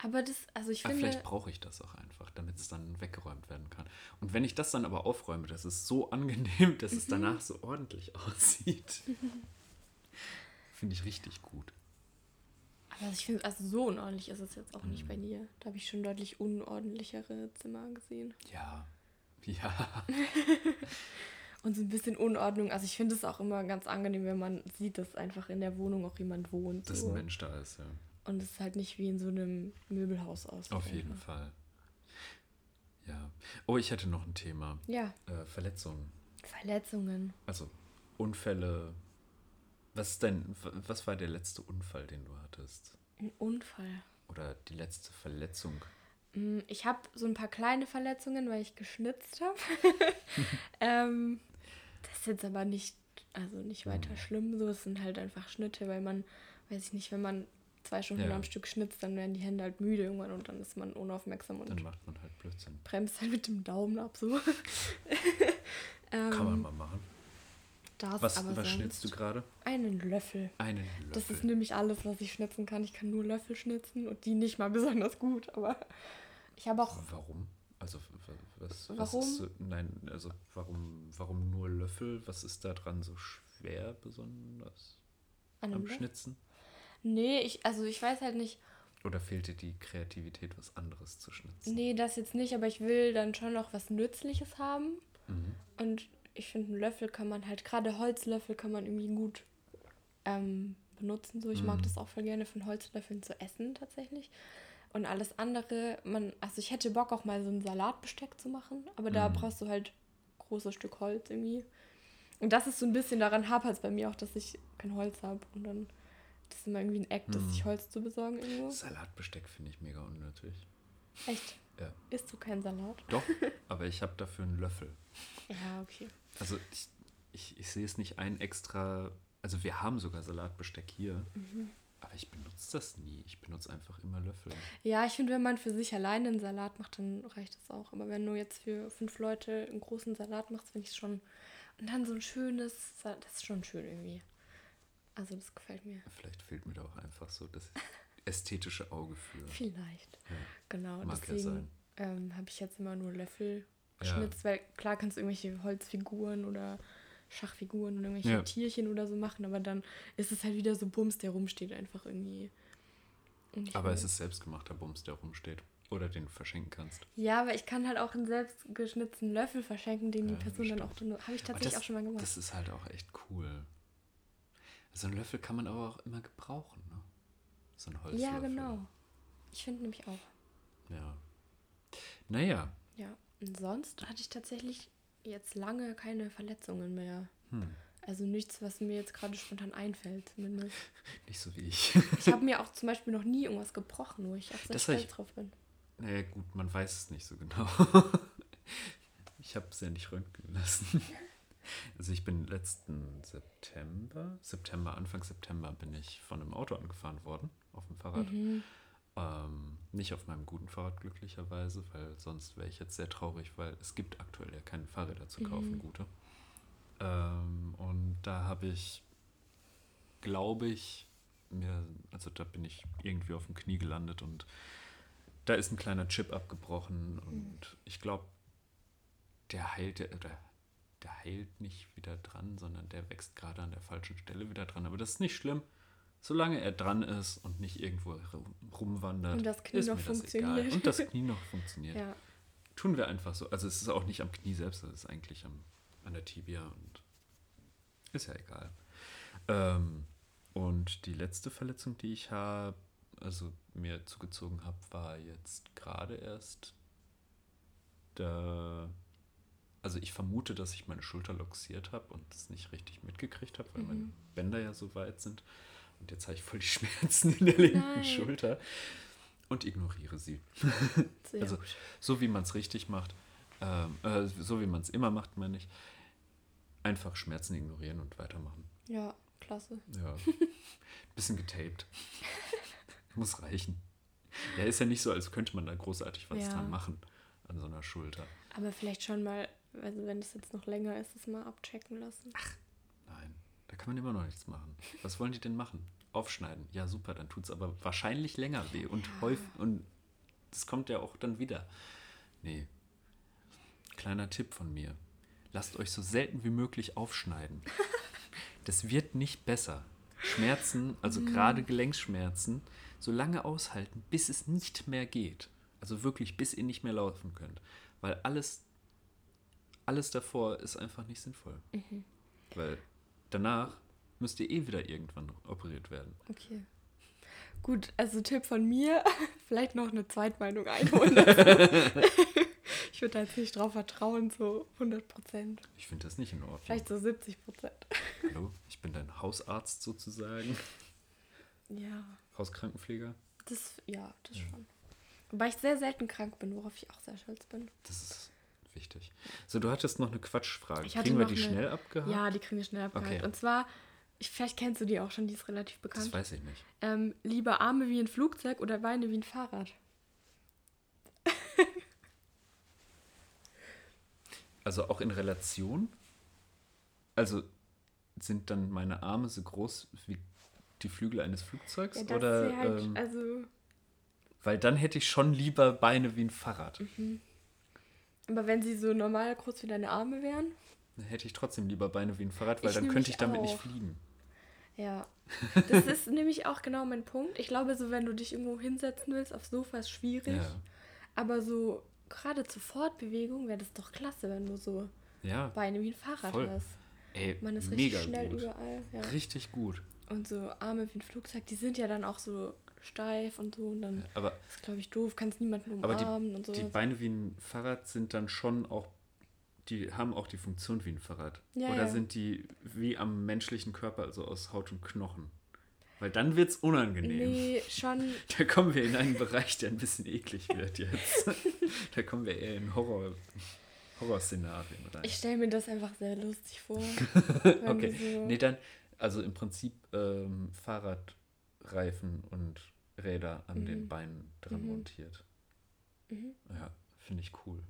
Aber das, also ich Aber finde, vielleicht brauche ich das auch einfach, damit es dann weggeräumt werden kann. Und wenn ich das dann aber aufräume, das ist so angenehm, dass es danach so ordentlich aussieht. Finde ich richtig gut. aber ich finde, also so unordentlich ist es jetzt auch Mhm. nicht bei dir. Da habe ich schon deutlich unordentlichere Zimmer gesehen. Ja. Ja. Und so ein bisschen Unordnung. Also ich finde es auch immer ganz angenehm, wenn man sieht, dass einfach in der Wohnung auch jemand wohnt. Dass so. ein Mensch da ist, ja. Und es halt nicht wie in so einem Möbelhaus aussieht. Auf jeden. Fall. Ja. Oh, ich hätte noch ein Thema. Ja, Äh, Verletzungen. Verletzungen. Also Unfälle. Was ist denn, was war der letzte Unfall, den du hattest? Ein Unfall. Oder die letzte Verletzung? Mm, Ich habe so ein paar kleine Verletzungen, weil ich geschnitzt habe. ähm, das ist jetzt aber nicht, also nicht weiter Mhm. schlimm. So, es sind halt einfach Schnitte, weil man, weiß ich nicht, wenn man zwei Stunden Ja. am Stück schnitzt, dann werden die Hände halt müde irgendwann und dann ist man unaufmerksam und Dann macht man halt Blödsinn. bremst halt mit dem Daumen ab so. ähm, Kann man mal machen. Das, Was, was schnitzt du gerade? Einen Löffel. Einen Löffel. Das ist nämlich alles, was ich schnitzen kann. Ich kann nur Löffel schnitzen und die nicht mal besonders gut, aber ich habe auch Warum? Also was, was Warum? ist so, nein, also warum, warum nur Löffel? Was ist da dran so schwer besonders an am Löffel. Schnitzen? Nee, ich, also ich weiß halt nicht, Oder fehlt dir die Kreativität, was anderes zu schnitzen? nee, das jetzt nicht, aber ich will dann schon noch was Nützliches haben. Mhm. Und ich finde, einen Löffel kann man halt, gerade Holzlöffel kann man irgendwie gut ähm, benutzen. So, ich mag Mhm. das auch voll gerne von Holzlöffeln zu essen tatsächlich. Und alles andere, man, also ich hätte Bock auch mal so ein Salatbesteck zu machen, aber da Mhm. brauchst du halt großes Stück Holz irgendwie. Und das ist so ein bisschen daran hapert es bei mir auch, dass ich kein Holz habe. Und dann das ist immer irgendwie ein Eck, das Mhm. sich Holz zu besorgen irgendwo. Salatbesteck finde ich mega unnötig. Echt? Ja. Isst du keinen Salat? Doch, aber ich habe dafür einen Löffel. Ja, okay. Also ich, ich, ich sehe es nicht ein extra. Also wir haben sogar Salatbesteck hier, Mhm. aber ich benutze das nie. Ich benutze einfach immer Löffel. Ja, ich finde, wenn man für sich alleine einen Salat macht, dann reicht das auch. Aber wenn du jetzt für fünf Leute einen großen Salat machst, finde ich es schon. Und dann so ein schönes, das ist schon schön irgendwie. Also das gefällt mir. Vielleicht fehlt mir da auch einfach so das ästhetische Auge für. Vielleicht. Ja. Genau. Mag ja deswegen sein. ähm, habe ich jetzt immer nur Löffel Ja. geschnitzt, weil klar kannst du irgendwelche Holzfiguren oder Schachfiguren oder irgendwelche Ja. Tierchen oder so machen, aber dann ist es halt wieder so Bums, der rumsteht einfach irgendwie. Und Aber es ist selbstgemachter Bums, der rumsteht. Oder den du verschenken kannst. Ja, aber ich kann halt auch einen selbst geschnitzten Löffel verschenken, den die Ja, Person dann auch. Habe ich tatsächlich das, auch schon mal gemacht. Das ist halt auch echt cool. So einen Löffel kann man aber auch immer gebrauchen, ne? So ein Holzlöffel. ja, genau. Ich finde nämlich auch. Ja. Naja. Ja. Und sonst hatte ich tatsächlich jetzt lange keine Verletzungen mehr. Hm. Also nichts, was mir jetzt gerade spontan einfällt, zumindest. Nicht so wie ich. Ich habe mir auch zum Beispiel noch nie irgendwas gebrochen, wo ich auch sehr stolz drauf bin. Naja, gut, man weiß es nicht so genau. ich habe es ja nicht röntgen lassen. Also ich bin letzten September, September, Anfang September bin ich von einem Auto angefahren worden, auf dem Fahrrad. Mhm. Ähm, nicht auf meinem guten Fahrrad glücklicherweise, weil sonst wäre ich jetzt sehr traurig, weil es gibt aktuell ja keine Fahrräder zu kaufen, Mhm. gute. Ähm, und da habe ich, glaube ich, mir, also da bin ich irgendwie auf dem Knie gelandet und da ist ein kleiner Chip abgebrochen und ich glaube, der heilt, der, der, heilt nicht wieder dran, sondern der wächst gerade an der falschen Stelle wieder dran. Aber das ist nicht schlimm. Solange er dran ist und nicht irgendwo rum- rumwandert, Und das Knie ist noch mir das funktioniert. egal. Und das Knie noch funktioniert. Ja. Tun wir einfach so. Also es ist auch nicht am Knie selbst, es ist eigentlich am, an der Tibia und ist ja egal. Ähm, und die letzte Verletzung, die ich habe, also mir zugezogen habe, war jetzt gerade erst da. Also ich vermute, dass ich meine Schulter luxiert habe und es nicht richtig mitgekriegt habe, weil meine Mhm. Bänder ja so weit sind. Und jetzt habe ich voll die Schmerzen in der linken Nein. Schulter und ignoriere sie. Sehr Also so wie man es richtig macht, ähm, äh, so wie man es immer macht, meine ich, einfach Schmerzen ignorieren und weitermachen. Ja, klasse. Ja. Bisschen getaped. Muss reichen. Ja, ist ja nicht so, als könnte man da großartig was Ja. dran machen an so einer Schulter. Aber vielleicht schon mal, also wenn es jetzt noch länger ist, es mal abchecken lassen. Nein, da kann man immer noch nichts machen. Was wollen die denn machen? Aufschneiden. Ja, super, dann tut es aber wahrscheinlich länger weh und Ja. häufig und das kommt ja auch dann wieder. Nee. Kleiner Tipp von mir. Lasst euch so selten wie möglich aufschneiden. Das wird nicht besser. Schmerzen, also gerade Gelenkschmerzen, so lange aushalten, bis es nicht mehr geht. Also wirklich, bis ihr nicht mehr laufen könnt. Weil alles, alles davor ist einfach nicht sinnvoll. Weil danach müsst ihr eh wieder irgendwann operiert werden. Okay. Gut, also Tipp von mir, vielleicht noch eine Zweitmeinung einholen. ich würde da jetzt nicht drauf vertrauen, so 100 Prozent. Ich finde das nicht in Ordnung. Vielleicht so 70 Prozent. Hallo, ich bin dein Hausarzt sozusagen. Ja, Hauskrankenpfleger. das, ja, das schon. Wobei ich sehr selten krank bin, worauf ich auch sehr stolz bin. Das ist wichtig. So, du hattest noch eine Quatschfrage. Kriegen wir die eine- schnell abgehakt? Ja, die kriegen wir schnell abgehakt. Okay. Und zwar, ich, vielleicht kennst du die auch schon, die ist relativ das bekannt. weiß ich nicht. Ähm, lieber Arme wie ein Flugzeug oder Beine wie ein Fahrrad? Also auch in Relation? Also sind dann meine Arme so groß wie die Flügel eines Flugzeugs? Ja, das oder, halt, ähm, also, weil dann hätte ich schon lieber Beine wie ein Fahrrad. Mhm. Aber wenn sie so normal groß wie deine Arme wären, Dann hätte ich trotzdem lieber Beine wie ein Fahrrad, weil Ich dann könnte ich damit nicht auch. fliegen. Ja, das ist nämlich auch genau mein Punkt. Ich glaube, so wenn du dich irgendwo hinsetzen willst, aufs Sofa ist schwierig. Ja. Aber so gerade zur Fortbewegung wäre das doch klasse, wenn du so Ja, Beine wie ein Fahrrad Voll. hast. ey, Man ist richtig mega schnell gut. überall. Ja. Richtig gut. Und so Arme wie ein Flugzeug, die sind ja dann auch so steif und so. Und dann Aber ist, glaube ich, doof, kannst niemanden Aber die- umarmen und so. die Beine wie ein Fahrrad sind dann schon auch, die haben auch die Funktion wie ein Fahrrad. Ja, Oder ja. sind die wie am menschlichen Körper, also aus Haut und Knochen? Weil dann wird es unangenehm. Nee, schon. Da kommen wir in einen Bereich, der ein bisschen eklig wird jetzt. da kommen wir eher in Horror, Horrorszenarien rein. Ich stelle mir das einfach sehr lustig vor. okay. so, Nee, dann, also im Prinzip ähm, Fahrradreifen und Räder an den Mhm. Beinen dran Mhm. montiert. Mhm. Ja, finde ich cool.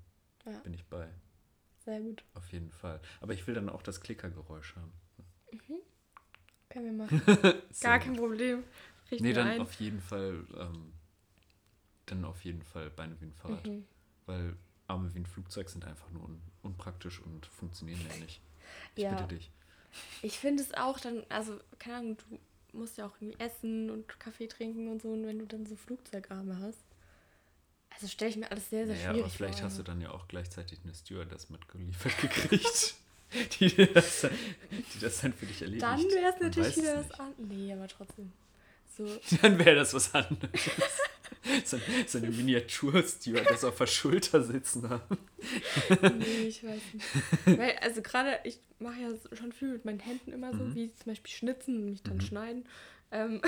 Ja. Bin ich bei. Sehr gut. Auf jeden Fall. Aber ich will dann auch das Klickergeräusch haben. Können wir machen. Gar kein Problem. Richten Nee, dann ein. auf jeden Fall, ähm, dann auf jeden Fall Beine wie ein Fahrrad. Mhm. Weil Arme wie ein Flugzeug sind einfach nur un unpraktisch und funktionieren ja nicht. Ich Ja. bitte dich. Ich finde es auch dann, also, keine Ahnung, du musst ja auch irgendwie essen und Kaffee trinken und so. Und wenn du dann so Flugzeugarme hast, also stelle ich mir alles sehr, sehr Naja, schwierig aber vielleicht vor. hast du dann ja auch gleichzeitig eine Stewardess mitgeliefert gekriegt, die, das, dann- die das dann für dich erledigt. Dann wäre es natürlich wieder was an. Nee, aber trotzdem. So, Dann wäre das was anderes. so, so eine Miniatur-Stewardess auf der Schulter sitzen haben. nee, ich weiß nicht. Weil, also gerade, ich mache ja schon viel mit meinen Händen immer so, Mhm. wie zum Beispiel schnitzen und mich dann Mhm. schneiden. Ähm,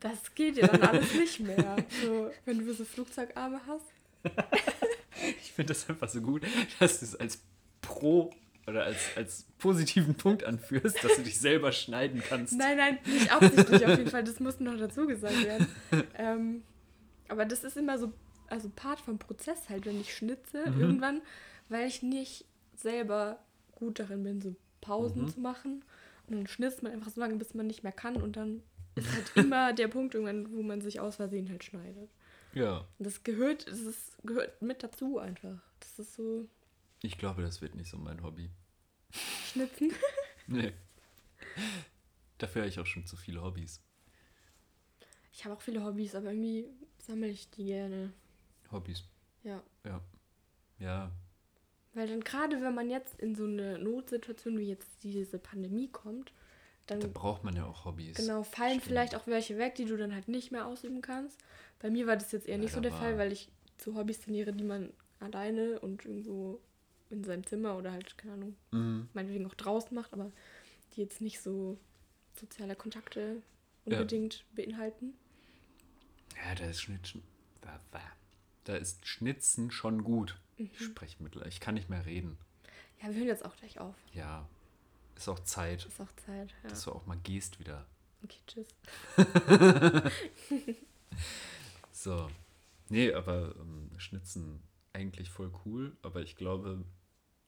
das geht ja dann alles nicht mehr. So, wenn du so Flugzeugarme hast. Ich finde das einfach so gut, dass du es als Pro oder als, als positiven Punkt anführst, dass du dich selber schneiden kannst. Nein, nein, nicht absichtlich auf jeden Fall. Das muss noch dazu gesagt werden. ähm, aber das ist immer so, also Part vom Prozess halt, wenn ich schnitze, Mhm. irgendwann, weil ich nicht selber gut darin bin, so Pausen Mhm. zu machen. Und dann schnitzt man einfach so lange, bis man nicht mehr kann. Und dann ist halt immer der Punkt irgendwann, wo man sich aus Versehen halt schneidet. Ja. Das gehört, das ist, gehört mit dazu einfach. Das ist so Ich glaube, das wird nicht so mein Hobby. Schnitzen. Nee. Dafür habe ich auch schon zu viele Hobbys. Ich habe auch viele Hobbys, aber irgendwie sammle ich die gerne. Hobbys. Ja. Ja. Ja. Weil dann gerade, wenn man jetzt in so eine Notsituation wie jetzt diese Pandemie kommt, dann Da braucht man ja auch Hobbys. genau fallen Stimmt. vielleicht auch welche weg, die du dann halt nicht mehr ausüben kannst. Bei mir war das jetzt eher Ja, nicht so der Fall, weil ich zu Hobbys trainiere, die man alleine und irgendwo in seinem Zimmer oder halt, keine Ahnung, Mhm. meinetwegen auch draußen macht, aber die jetzt nicht so soziale Kontakte unbedingt beinhalten. Ja, da ist Schnitzen. Da, ist Schnitzen schon gut. Mhm. Ich spreche mit. Ich kann nicht mehr reden. Ja, wir hören jetzt auch gleich auf. Ja. Ist auch Zeit, Ist auch Zeit. Ja. dass du auch mal gehst wieder. Okay, tschüss. So. Nee, aber ähm, Schnitzen eigentlich voll cool, aber ich glaube,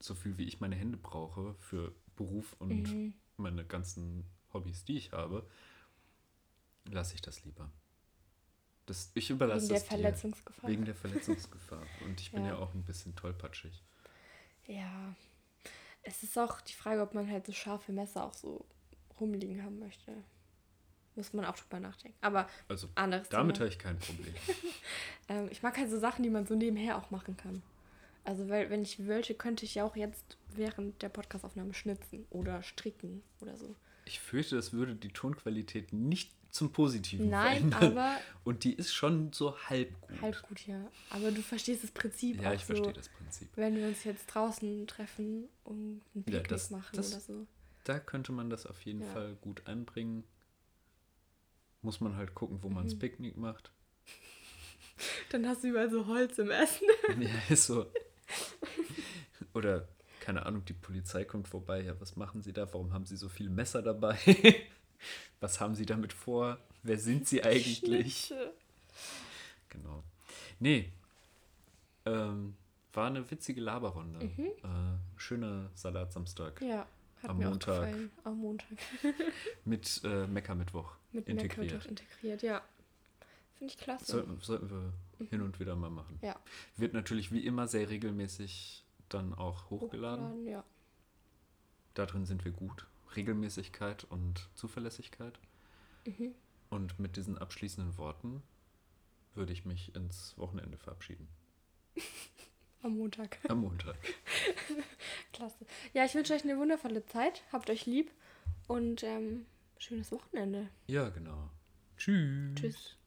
so viel wie ich meine Hände brauche für Beruf und Mhm. meine ganzen Hobbys, die ich habe, lasse ich das lieber. Das, ich überlasse Wegen der dir. Verletzungsgefahr. Wegen der Verletzungsgefahr. Und ich bin ja. Ja. auch ein bisschen tollpatschig. Ja. Es ist auch die Frage, ob man halt so scharfe Messer auch so rumliegen haben möchte. Muss man auch drüber nachdenken. Aber Also anderes damit habe ich kein Problem. Ähm, ich mag halt so Sachen, die man so nebenher auch machen kann. Also, weil, wenn ich wollte, könnte ich ja auch jetzt während der Podcastaufnahme schnitzen oder stricken oder so. Ich fürchte, das würde die Tonqualität nicht zum Positiven Nein, verändern. aber Und die ist schon so halb gut. halb gut, ja. Aber du verstehst das Prinzip Ja, ich so. verstehe das Prinzip. Wenn wir uns jetzt draußen treffen und ein Ja, Picknick das- machen das- oder so. Da könnte man das auf jeden Ja. Fall gut einbringen. Muss man halt gucken, wo man das Mhm. Picknick macht. Dann hast du überall so Holz im Essen. ja, ist so. Oder, keine Ahnung, die Polizei kommt vorbei. Ja, was machen Sie da? Warum haben Sie so viele Messer dabei? was haben Sie damit vor? Wer sind Sie eigentlich? Schnitze. Genau. Nee. Ähm, war eine witzige Laberrunde. Äh, schöner Salatsamstag. Mhm. Ja, hat Am mir Montag. auch gefallen. Am Montag. Mit äh, Meckermittwoch Mit integriert. Mac integriert, ja. Finde ich klasse. Sollten, sollten wir hin und wieder mal machen. Ja. Wird natürlich wie immer sehr regelmäßig dann auch hochgeladen. Ja. Darin sind wir gut. Regelmäßigkeit und Zuverlässigkeit. Mhm. Und mit diesen abschließenden Worten würde ich mich ins Wochenende verabschieden. Am Montag. Am Montag. Klasse. Ja, ich wünsche euch eine wundervolle Zeit. Habt euch lieb und ähm, schönes Wochenende. Ja, genau. Tschüss. Tschüss.